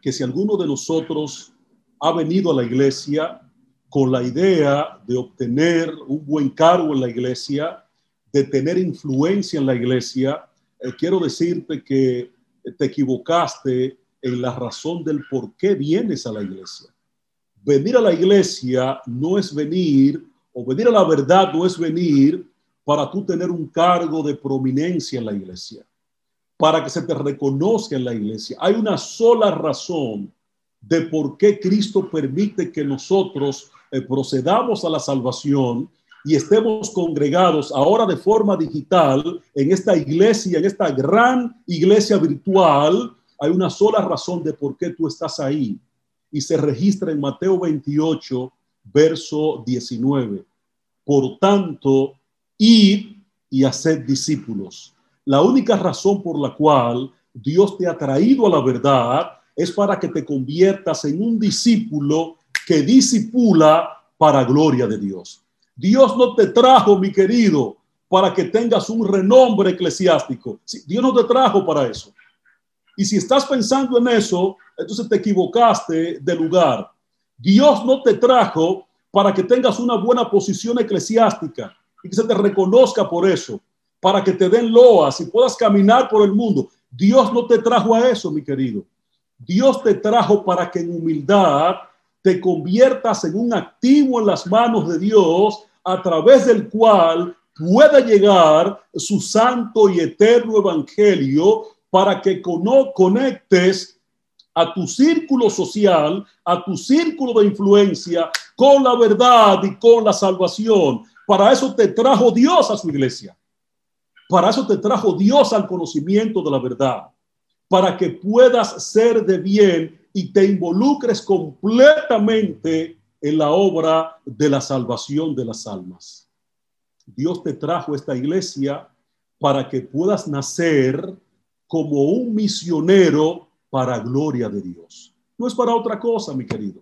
[SPEAKER 1] que si alguno de nosotros ha venido a la iglesia con la idea de obtener un buen cargo en la iglesia, de tener influencia en la iglesia, eh, quiero decirte que te equivocaste en la razón del por qué vienes a la iglesia. Venir a la iglesia no es venir o venir a la verdad no es venir para tú tener un cargo de prominencia en la iglesia, para que se te reconozca en la iglesia. Hay una sola razón de por qué Cristo permite que nosotros eh, procedamos a la salvación y estemos congregados ahora de forma digital en esta iglesia, en esta gran iglesia virtual. Hay una sola razón de por qué tú estás ahí y se registra en Mateo 28, verso 19. Por tanto, id y haced discípulos. La única razón por la cual Dios te ha traído a la verdad es para que te conviertas en un discípulo que disipula para gloria de Dios. Dios no te trajo, mi querido, para que tengas un renombre eclesiástico. Dios no te trajo para eso. Y si estás pensando en eso, entonces te equivocaste de lugar. Dios no te trajo para que tengas una buena posición eclesiástica y que se te reconozca por eso, para que te den loas y puedas caminar por el mundo. Dios no te trajo a eso, mi querido. Dios te trajo para que en humildad te conviertas en un activo en las manos de Dios a través del cual pueda llegar su santo y eterno evangelio para que conectes a tu círculo social, a tu círculo de influencia con la verdad y con la salvación. Para eso te trajo Dios a su iglesia. Para eso te trajo Dios al conocimiento de la verdad. Para que puedas ser de bien y te involucres completamente en la obra de la salvación de las almas. Dios te trajo esta iglesia para que puedas nacer como un misionero para gloria de Dios. No es para otra cosa, mi querido.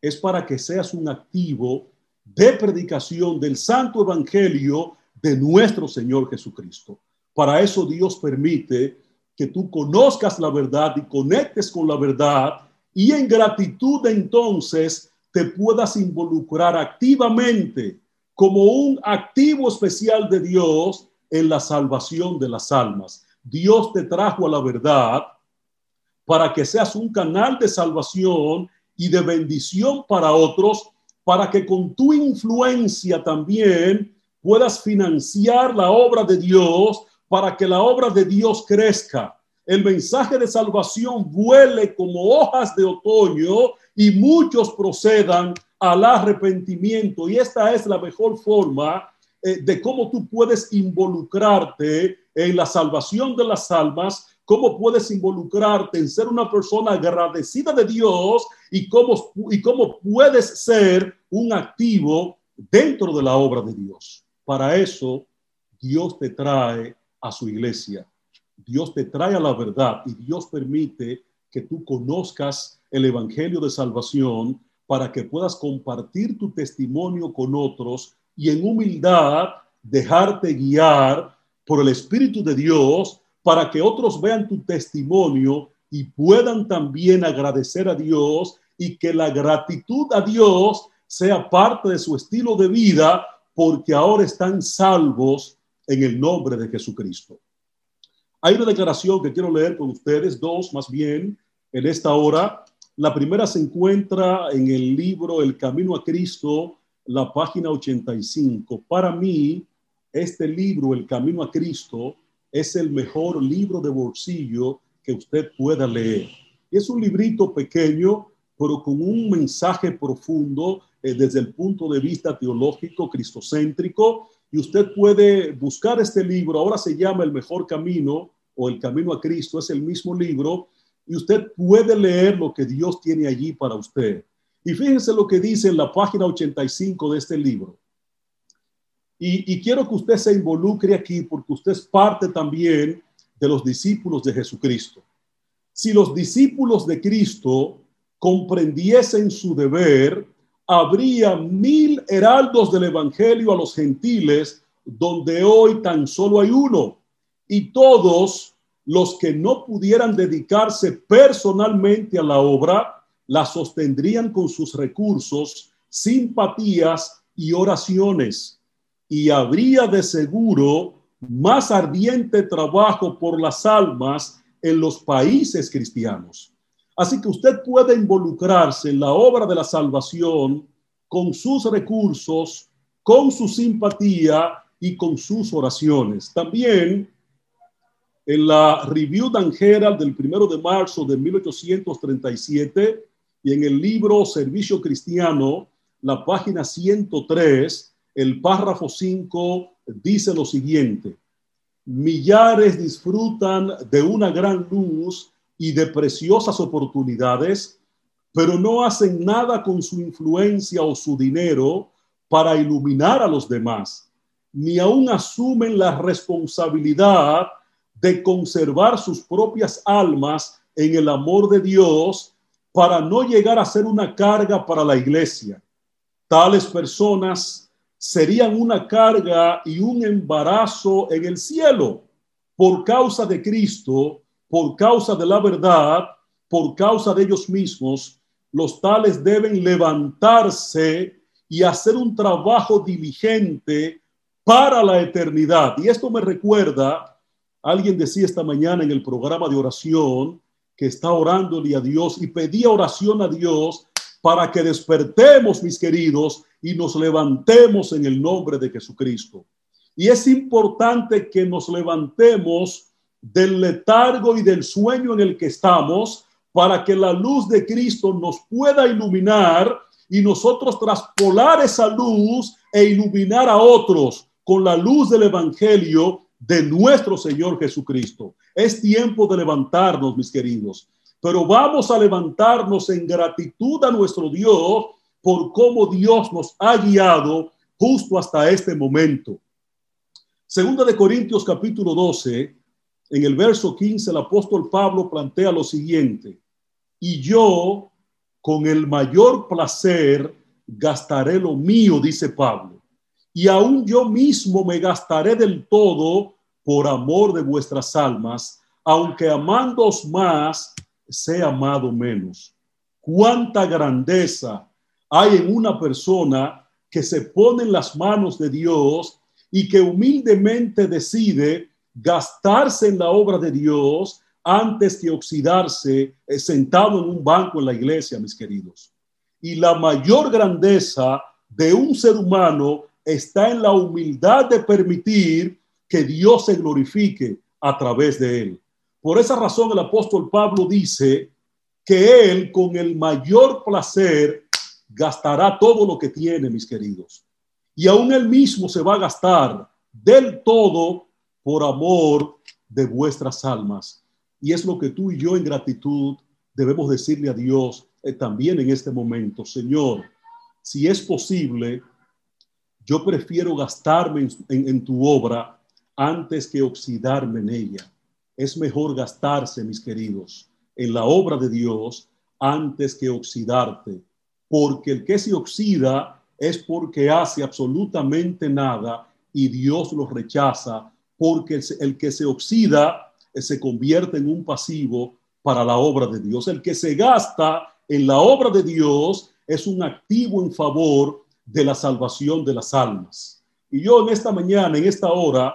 [SPEAKER 1] Es para que seas un activo de predicación del santo evangelio de nuestro Señor Jesucristo. Para eso Dios permite que tú conozcas la verdad y conectes con la verdad y en gratitud entonces te puedas involucrar activamente como un activo especial de Dios en la salvación de las almas. Dios te trajo a la verdad para que seas un canal de salvación y de bendición para otros, para que con tu influencia también puedas financiar la obra de Dios, para que la obra de Dios crezca. El mensaje de salvación vuele como hojas de otoño y muchos procedan al arrepentimiento. Y esta es la mejor forma eh, de cómo tú puedes involucrarte en la salvación de las almas, cómo puedes involucrarte en ser una persona agradecida de Dios y cómo, y cómo puedes ser un activo dentro de la obra de Dios. Para eso, Dios te trae a su iglesia. Dios te trae a la verdad y Dios permite que tú conozcas el Evangelio de Salvación para que puedas compartir tu testimonio con otros y en humildad dejarte guiar por el Espíritu de Dios para que otros vean tu testimonio y puedan también agradecer a Dios y que la gratitud a Dios sea parte de su estilo de vida porque ahora están salvos en el nombre de Jesucristo. Hay una declaración que quiero leer con ustedes, dos más bien, en esta hora. La primera se encuentra en el libro El Camino a Cristo, la página 85. Para mí, este libro, El Camino a Cristo, es el mejor libro de bolsillo que usted pueda leer. Es un librito pequeño, pero con un mensaje profundo eh, desde el punto de vista teológico, cristocéntrico, y usted puede buscar este libro, ahora se llama El Mejor Camino o El Camino a Cristo, es el mismo libro, y usted puede leer lo que Dios tiene allí para usted. Y fíjense lo que dice en la página 85 de este libro. Y, quiero que usted se involucre aquí porque usted es parte también de los discípulos de Jesucristo. Si los discípulos de Cristo comprendiesen su deber, habría mil heraldos del Evangelio a los gentiles, donde hoy tan solo hay uno. Y todos los que no pudieran dedicarse personalmente a la obra, la sostendrían con sus recursos, simpatías y oraciones y habría de seguro más ardiente trabajo por las almas en los países cristianos. Así que usted puede involucrarse en la obra de la salvación con sus recursos, con su simpatía y con sus oraciones. También en la Review d'Angera del primero de marzo de 1837 y en el libro Servicio Cristiano, la página 103, el párrafo 5 dice lo siguiente, millares disfrutan de una gran luz y de preciosas oportunidades, pero no hacen nada con su influencia o su dinero para iluminar a los demás, ni aún asumen la responsabilidad de conservar sus propias almas en el amor de Dios para no llegar a ser una carga para la iglesia. Tales personas serían una carga y un embarazo en el cielo por causa de Cristo, por causa de la verdad, por causa de ellos mismos. Los tales deben levantarse y hacer un trabajo diligente para la eternidad. Y esto me recuerda, alguien decía esta mañana en el programa de oración, que está orándole a Dios y pedía oración a Dios para que despertemos, mis queridos, y nos levantemos en el nombre de Jesucristo. Y es importante que nos levantemos del letargo y del sueño en el que estamos para que la luz de Cristo nos pueda iluminar y nosotros traspolar esa luz e iluminar a otros con la luz del Evangelio de nuestro Señor Jesucristo. Es tiempo de levantarnos, mis queridos, pero vamos a levantarnos en gratitud a nuestro Dios por cómo Dios nos ha guiado justo hasta este momento. Segunda de Corintios capítulo 12, en el verso 15, el apóstol Pablo plantea lo siguiente, y yo con el mayor placer gastaré lo mío, dice Pablo, y aún yo mismo me gastaré del todo por amor de vuestras almas, aunque amándoos más, sea amado menos. Cuánta grandeza hay en una persona que se pone en las manos de Dios y que humildemente decide gastarse en la obra de Dios antes que oxidarse eh, sentado en un banco en la iglesia, mis queridos. Y la mayor grandeza de un ser humano está en la humildad de permitir que Dios se glorifique a través de él. Por esa razón el apóstol Pablo dice que él con el mayor placer gastará todo lo que tiene, mis queridos. Y aún él mismo se va a gastar del todo por amor de vuestras almas. Y es lo que tú y yo en gratitud debemos decirle a Dios eh, también en este momento. Señor, si es posible, yo prefiero gastarme en, tu obra antes que oxidarme en ella. Es mejor gastarse, mis queridos, en la obra de Dios antes que oxidarte, porque el que se oxida es porque hace absolutamente nada y Dios lo rechaza porque el que se oxida eh, se convierte en un pasivo para la obra de Dios. El que se gasta en la obra de Dios es un activo en favor de la salvación de las almas. Y yo en esta mañana, en esta hora,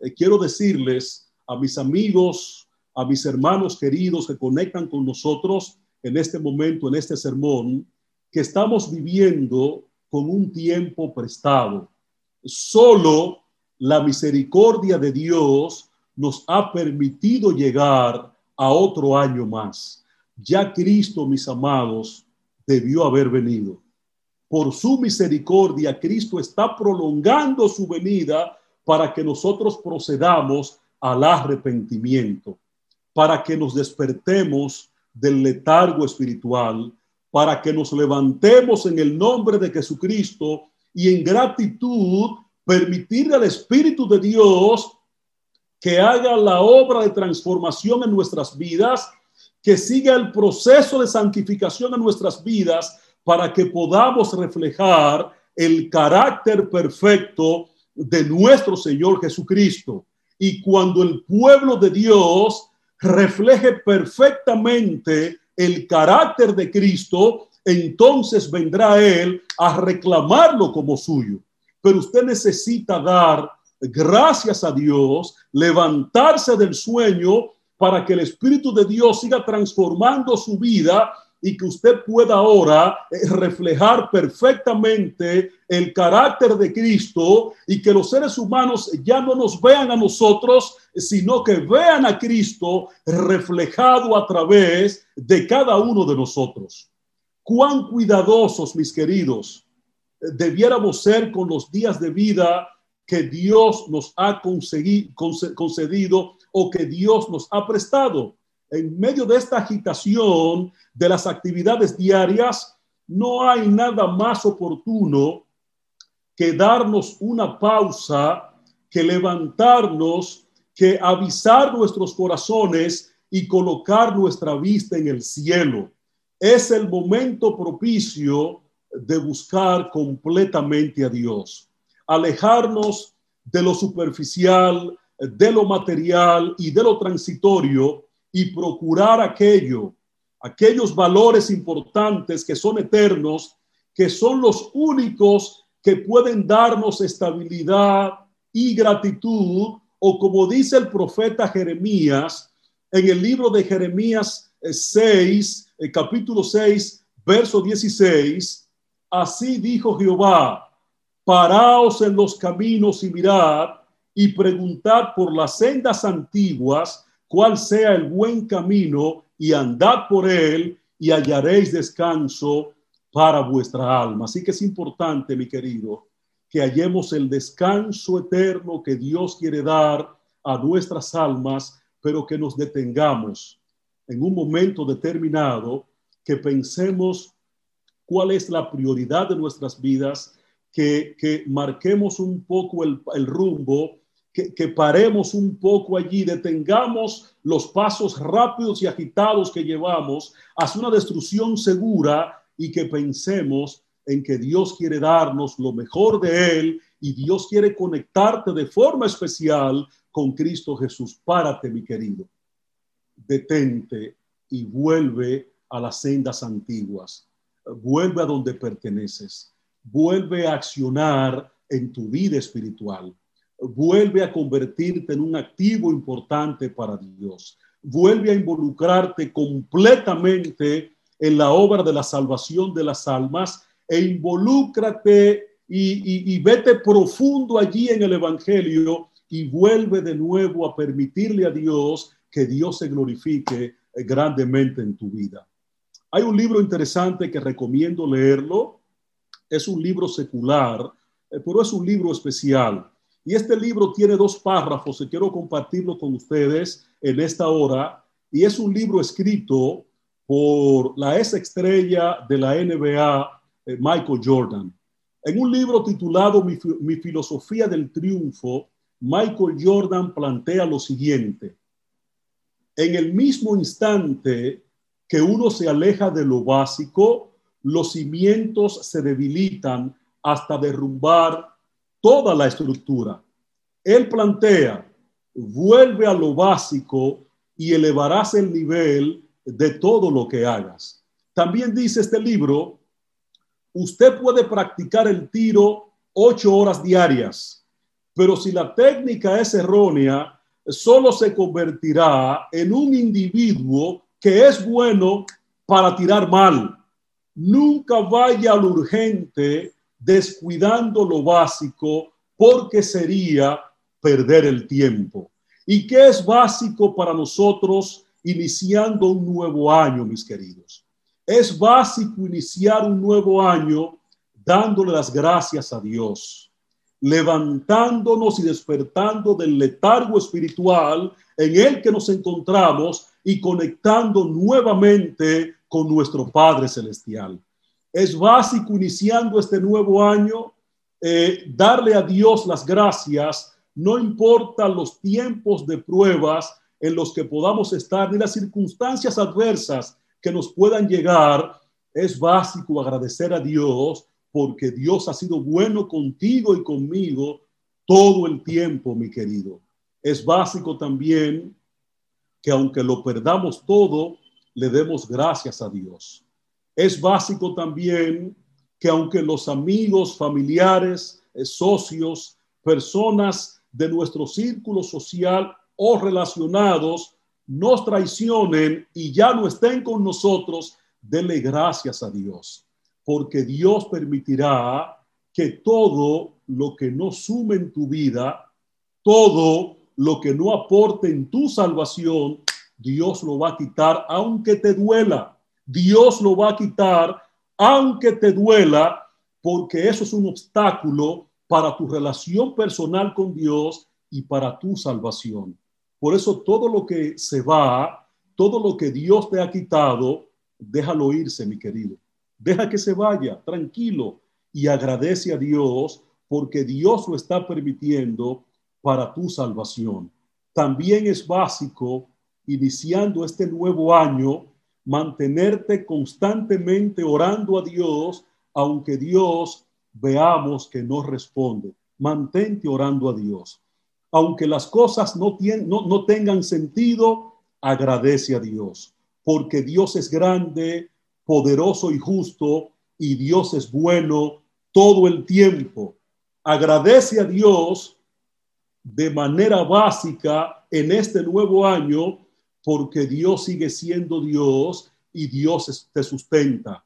[SPEAKER 1] eh, quiero decirles a mis amigos, a mis hermanos queridos que conectan con nosotros en este momento, en este sermón, que estamos viviendo con un tiempo prestado. Solo la misericordia de Dios nos ha permitido llegar a otro año más. Ya Cristo, mis amados, debió haber venido. Por su misericordia, Cristo está prolongando su venida para que nosotros procedamos al arrepentimiento, para que nos despertemos del letargo espiritual, para que nos levantemos en el nombre de Jesucristo y en gratitud permitirle al Espíritu de Dios que haga la obra de transformación en nuestras vidas, que siga el proceso de santificación en nuestras vidas para que podamos reflejar el carácter perfecto de nuestro Señor Jesucristo. Y cuando el pueblo de Dios refleje perfectamente el carácter de Cristo, entonces vendrá Él a reclamarlo como suyo pero usted necesita dar gracias a Dios, levantarse del sueño para que el Espíritu de Dios siga transformando su vida y que usted pueda ahora eh, reflejar perfectamente el carácter de Cristo y que los seres humanos ya no nos vean a nosotros, sino que vean a Cristo reflejado a través de cada uno de nosotros. Cuán cuidadosos, mis queridos, debiéramos ser con los días de vida que Dios nos ha concedido o que Dios nos ha prestado. En medio de esta agitación de las actividades diarias, no hay nada más oportuno que darnos una pausa, que levantarnos, que avisar nuestros corazones y colocar nuestra vista en el cielo. Es el momento propicio de buscar completamente a Dios, alejarnos de lo superficial, de lo material y de lo transitorio y procurar aquello, aquellos valores importantes que son eternos, que son los únicos que pueden darnos estabilidad y gratitud, o como dice el profeta Jeremías en el libro de Jeremías 6, el capítulo 6, verso 16, así dijo Jehová, paraos en los caminos y mirad y preguntad por las sendas antiguas cuál sea el buen camino y andad por él y hallaréis descanso para vuestra alma. Así que es importante, mi querido, que hallemos el descanso eterno que Dios quiere dar a nuestras almas, pero que nos detengamos en un momento determinado, que pensemos cuál es la prioridad de nuestras vidas, que, que marquemos un poco el, rumbo, que, que, paremos un poco allí, detengamos los pasos rápidos y agitados que llevamos hacia una destrucción segura y que pensemos en que Dios quiere darnos lo mejor de Él y Dios quiere conectarte de forma especial con Cristo Jesús. Párate, mi querido. Detente y vuelve a las sendas antiguas. Vuelve a donde perteneces. Vuelve a accionar en tu vida espiritual. Vuelve a convertirte en un activo importante para Dios. Vuelve a involucrarte completamente en la obra de la salvación de las almas e involúcrate y, y, vete profundo allí en el Evangelio y vuelve de nuevo a permitirle a Dios que Dios se glorifique grandemente en tu vida. Hay un libro interesante que recomiendo leerlo. Es un libro secular, eh, pero es un libro especial. Y este libro tiene dos párrafos y quiero compartirlo con ustedes en esta hora. Y es un libro escrito por la ex estrella de la NBA, eh, Michael Jordan. En un libro titulado Mi, filosofía del triunfo, Michael Jordan plantea lo siguiente. En el mismo instante que uno se aleja de lo básico, los cimientos se debilitan hasta derrumbar toda la estructura. Él plantea, vuelve a lo básico y elevarás el nivel de todo lo que hagas. También dice este libro, usted puede practicar el tiro ocho horas diarias, pero si la técnica es errónea, solo se convertirá en un individuo que es bueno para tirar mal. Nunca vaya al urgente descuidando lo básico porque sería perder el tiempo. ¿Y qué es básico para nosotros iniciando un nuevo año, mis queridos. Es básico iniciar un nuevo año dándole las gracias a Dios, levantándonos y despertando del letargo espiritual en el que nos encontramos y conectando nuevamente con nuestro Padre Celestial. Es básico iniciando este nuevo año eh, darle a Dios las gracias, no importa los tiempos de pruebas, en los que podamos estar, ni las circunstancias adversas que nos puedan llegar, es básico agradecer a Dios porque Dios ha sido bueno contigo y conmigo todo el tiempo, mi querido. Es básico también que aunque lo perdamos todo, le demos gracias a Dios. Es básico también que aunque los amigos, familiares, eh, socios, personas de nuestro círculo social o relacionados nos traicionen y ya no estén con nosotros, dele gracias a Dios, porque Dios permitirá que todo lo que no sume en tu vida, todo lo que no aporte en tu salvación, Dios lo va a quitar aunque te duela. Dios lo va a quitar aunque te duela, porque eso es un obstáculo para tu relación personal con Dios y para tu salvación. Por eso todo lo que se va, todo lo que Dios te ha quitado, déjalo irse, mi querido. Deja que se vaya, tranquilo, y agradece a Dios porque Dios lo está permitiendo para tu salvación. También es básico, iniciando este nuevo año, mantenerte constantemente orando a Dios, aunque Dios veamos que no responde. Mantente orando a Dios aunque las cosas no, no, tengan sentido, agradece a Dios, porque Dios es grande, poderoso y justo, y Dios es bueno todo el tiempo. Agradece a Dios de manera básica en este nuevo año porque Dios sigue siendo Dios y Dios te sustenta.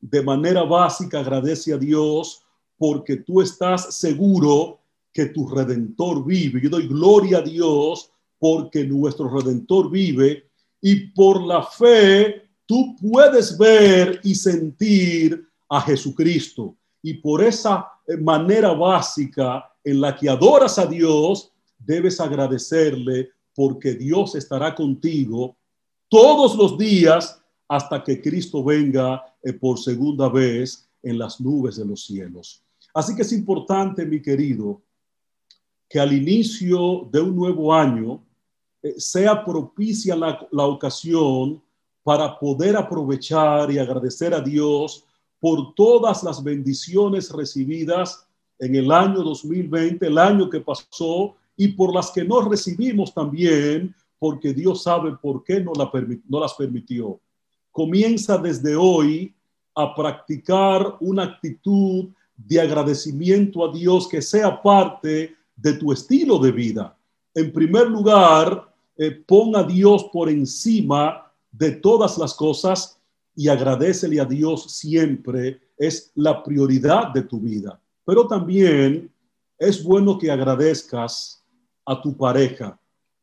[SPEAKER 1] De manera básica agradece a Dios porque tú estás seguro que tu redentor vive. Yo doy gloria a Dios porque nuestro redentor vive y por la fe tú puedes ver y sentir a Jesucristo. Y por esa manera básica en la que adoras a Dios, debes agradecerle porque Dios estará contigo todos los días hasta que Cristo venga eh, por segunda vez en las nubes de los cielos. Así que es importante, mi querido, que al inicio de un nuevo año eh, sea propicia la, la ocasión para poder aprovechar y agradecer a Dios por todas las bendiciones recibidas en el año 2020, el año que pasó, y por las que no recibimos también, porque Dios sabe por qué no, la no las permitió. Comienza desde hoy a practicar una actitud de agradecimiento a Dios que sea parte de tu estilo de vida. En primer lugar, eh, a Dios por encima de todas las cosas y agradecele a Dios siempre. Es la prioridad de tu vida. Pero también es bueno que agradezcas a tu pareja.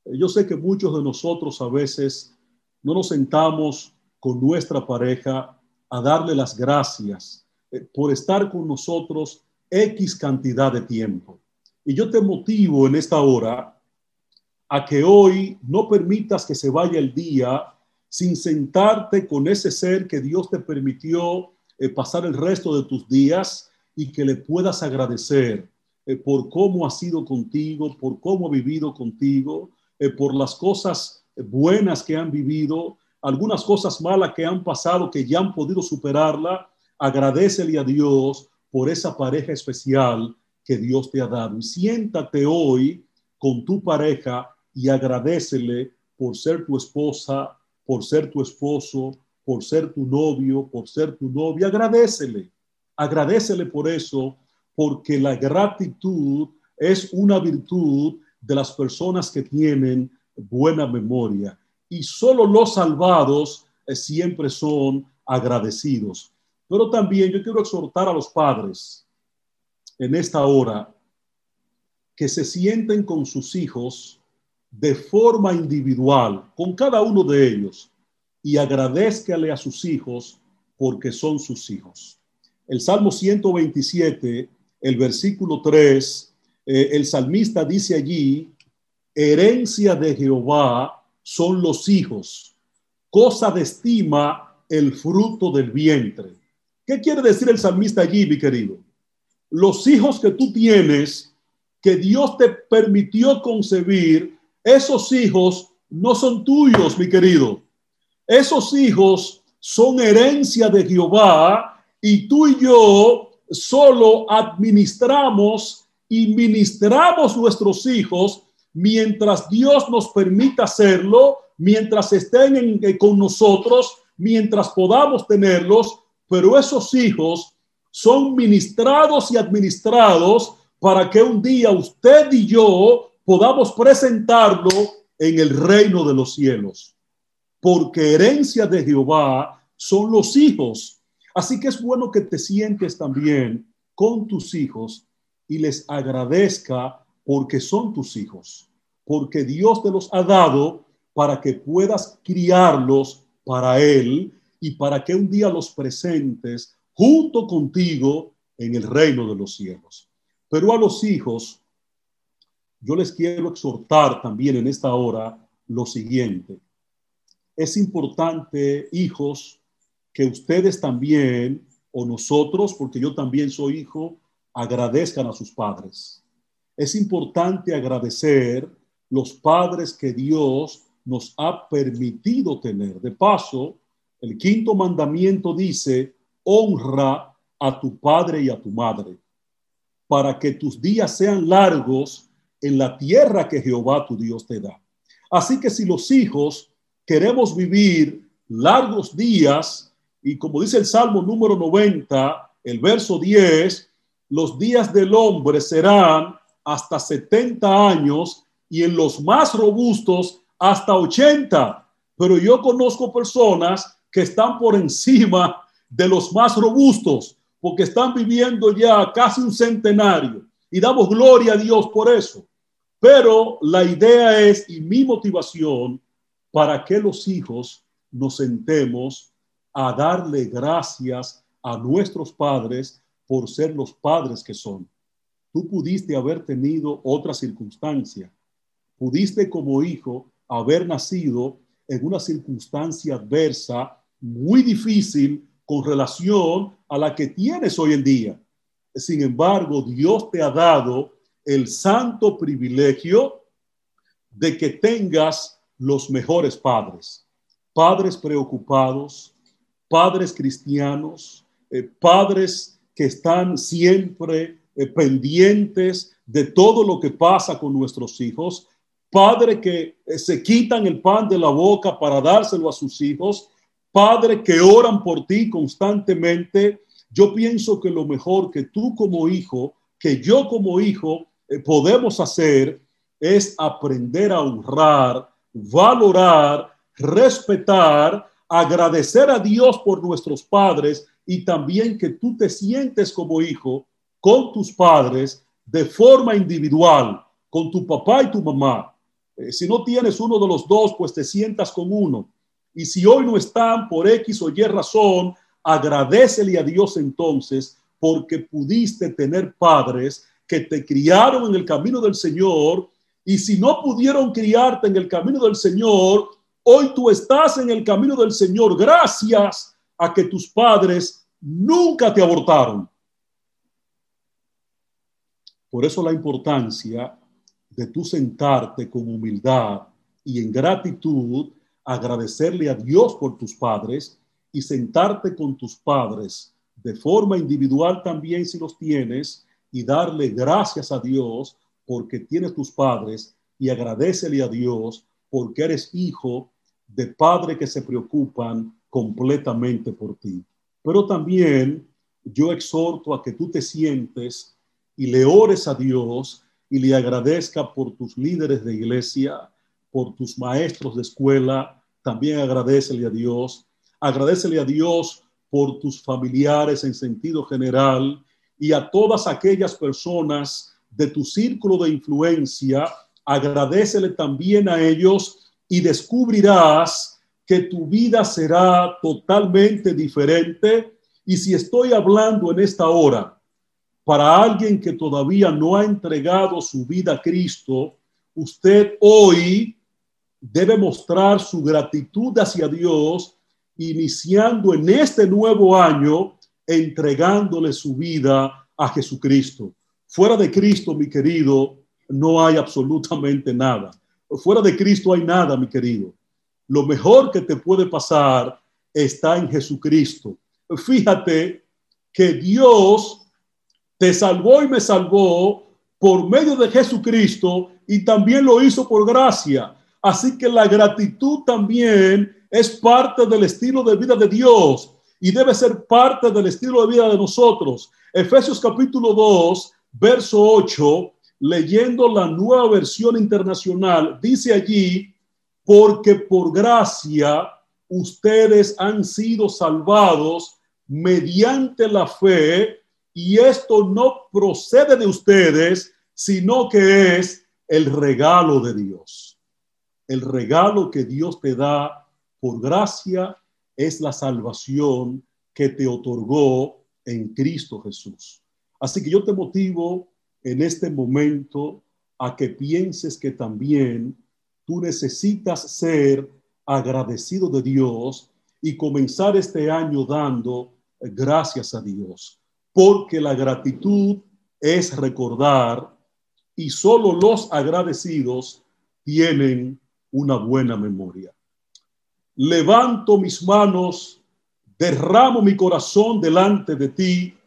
[SPEAKER 1] Yo sé que muchos de nosotros a veces no nos sentamos con nuestra pareja a darle las gracias eh, por estar con nosotros X cantidad de tiempo. Y yo te motivo en esta hora a que hoy no permitas que se vaya el día sin sentarte con ese ser que Dios te permitió eh, pasar el resto de tus días y que le puedas agradecer eh, por cómo ha sido contigo, por cómo ha vivido contigo, eh, por las cosas buenas que han vivido, algunas cosas malas que han pasado, que ya han podido superarla. Agradecele a Dios por esa pareja especial que Dios te ha dado. Y siéntate hoy con tu pareja y agradecele por ser tu esposa, por ser tu esposo, por ser tu novio, por ser tu novia. Agradecele, agradecele por eso porque la gratitud es una virtud de las personas que tienen buena memoria. Y solo los salvados eh, siempre son agradecidos. Pero también yo quiero exhortar a los padres en esta hora que se sienten con sus hijos de forma individual, con cada uno de ellos, y agradezcale a sus hijos porque son sus hijos. El Salmo 127 el versículo 3, eh, el salmista dice allí, herencia de Jehová son los hijos, cosa de estima el fruto del vientre. ¿Qué quiere decir el salmista allí, mi querido? Los hijos que tú tienes, que Dios te permitió concebir, esos hijos no son tuyos, mi querido. Esos hijos son herencia de Jehová y tú y yo solo administramos y ministramos nuestros hijos mientras Dios nos permita hacerlo, mientras estén eh, con nosotros, mientras podamos tenerlos, pero esos hijos son ministrados y administrados para que un día usted y yo podamos presentarlo en el reino de los cielos. Porque herencia de Jehová son los hijos Así que es bueno que te sientes también con tus hijos y les agradezca porque son tus hijos, porque Dios te los ha dado para que puedas criarlos para Él y para que un día los presentes junto contigo en el reino de los cielos. Pero a los hijos, yo les quiero exhortar también en esta hora lo siguiente. Es importante, hijos, que ustedes también, o nosotros, porque yo también soy hijo, agradezcan a sus padres. Es importante agradecer los padres que Dios nos ha permitido tener. De paso, el quinto mandamiento dice, honra a tu padre y a tu madre, para que tus días sean largos en la tierra que Jehová tu Dios te da. Así que si los hijos queremos vivir largos días, y como dice el Salmo número 90, el verso 10, los días del hombre serán hasta 70 años y en los más robustos hasta 80. pero yo conozco personas que están por encima de los más robustos, porque están viviendo ya casi un centenario y damos gloria a Dios por eso. Pero la idea es, y mi motivación, para que los hijos nos sentemos a darle gracias a nuestros padres por ser los padres que son. Tú pudiste haber tenido otra circunstancia. Pudiste como hijo haber nacido en una circunstancia adversa muy difícil con relación a la que tienes hoy en día. Sin embargo, Dios te ha dado el santo privilegio de que tengas los mejores padres, padres preocupados, padres cristianos, eh, padres que están siempre eh, pendientes de todo lo que pasa con nuestros hijos, padres que eh, se quitan el pan de la boca para dárselo a sus hijos, padres que oran por ti constantemente. Yo pienso que lo mejor que tú como hijo, que yo como hijo podemos hacer es aprender a honrar, valorar, respetar agradecer a Dios por nuestros padres y también que tú te sientes como hijo con tus padres de forma individual, con tu papá y tu mamá. Eh, si no tienes uno de los dos, pues te sientas con uno. Y si hoy no están por X o Y razón, agradecele a Dios entonces porque pudiste tener padres que te criaron en el camino del Señor y si no pudieron criarte en el camino del Señor, Hoy tú estás en el camino del Señor gracias a que tus padres nunca te abortaron. Por eso la importancia de tú sentarte con humildad y en gratitud, agradecerle a Dios por tus padres y sentarte con tus padres de forma individual también si los tienes y darle gracias a Dios porque tienes tus padres y agradecele a Dios porque eres hijo de padres que se preocupan completamente por ti. Pero también yo exhorto a que tú te sientes y le ores a Dios y le agradezca por tus líderes de iglesia, por tus maestros de escuela, también agradecele a Dios, agradecele a Dios por tus familiares en sentido general y a todas aquellas personas de tu círculo de influencia, agradecele también a ellos y descubrirás que tu vida será totalmente diferente. Y si estoy hablando en esta hora para alguien que todavía no ha entregado su vida a Cristo, usted hoy debe mostrar su gratitud hacia Dios, iniciando en este nuevo año, entregándole su vida a Jesucristo. Fuera de Cristo, mi querido, no hay absolutamente nada. Fuera de Cristo hay nada, mi querido. Lo mejor que te puede pasar está en Jesucristo. Fíjate que Dios te salvó y me salvó por medio de Jesucristo y también lo hizo por gracia. Así que la gratitud también es parte del estilo de vida de Dios y debe ser parte del estilo de vida de nosotros. Efesios capítulo 2, verso 8 leyendo la nueva versión internacional, dice allí, porque por gracia ustedes han sido salvados mediante la fe, y esto no procede de ustedes, sino que es el regalo de Dios. El regalo que Dios te da por gracia es la salvación que te otorgó en Cristo Jesús. Así que yo te motivo en este momento a que pienses que también tú necesitas ser agradecido de Dios y comenzar este año dando gracias a Dios, porque la gratitud es recordar y solo los agradecidos tienen una buena memoria. Levanto mis manos, derramo mi corazón delante de ti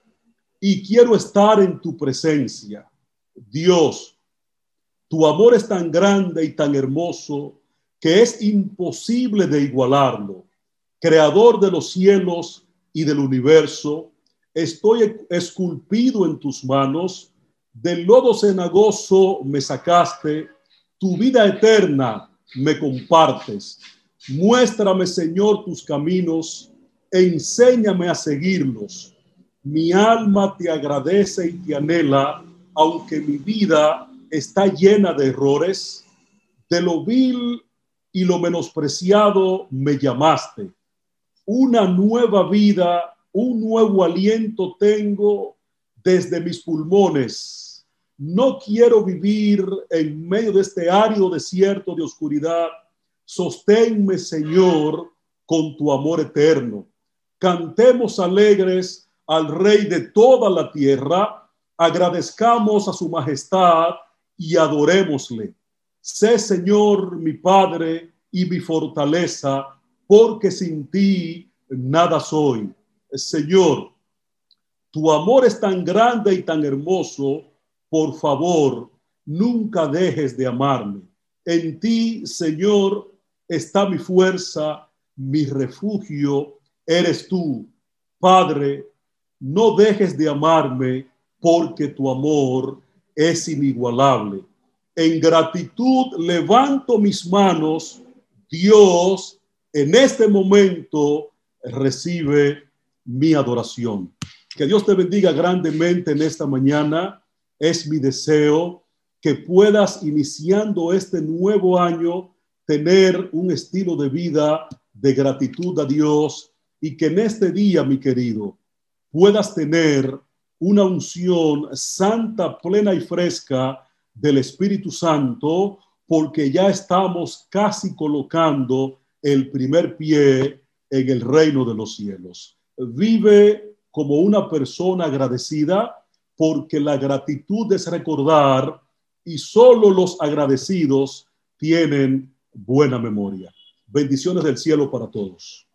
[SPEAKER 1] y quiero estar en tu presencia. Dios, tu amor es tan grande y tan hermoso que es imposible de igualarlo. Creador de los cielos y del universo, estoy esculpido en tus manos, del lodo cenagoso me sacaste, tu vida eterna me compartes. Muéstrame, Señor, tus caminos e enséñame a seguirlos. Mi alma te agradece y te anhela, aunque mi vida está llena de errores. De lo vil y lo menospreciado me llamaste. Una nueva vida, un nuevo aliento tengo desde mis pulmones. No quiero vivir en medio de este árido desierto de oscuridad. Sosténme, Señor, con tu amor eterno. Cantemos alegres al Rey de toda la tierra. Agradezcamos a su majestad y adorémosle. Sé, Señor, mi Padre y mi fortaleza, porque sin ti nada soy. Señor, tu amor es tan grande y tan hermoso, por favor, nunca dejes de amarme. En ti, Señor, está mi fuerza, mi refugio, eres tú. Padre, no dejes de amarme porque tu amor es inigualable. En gratitud levanto mis manos. Dios, en este momento, recibe mi adoración. Que Dios te bendiga grandemente en esta mañana. Es mi deseo que puedas, iniciando este nuevo año, tener un estilo de vida de gratitud a Dios y que en este día, mi querido, puedas tener una unción santa, plena y fresca del Espíritu Santo, porque ya estamos casi colocando el primer pie en el reino de los cielos. Vive como una persona agradecida, porque la gratitud es recordar y solo los agradecidos tienen buena memoria. Bendiciones del cielo para todos.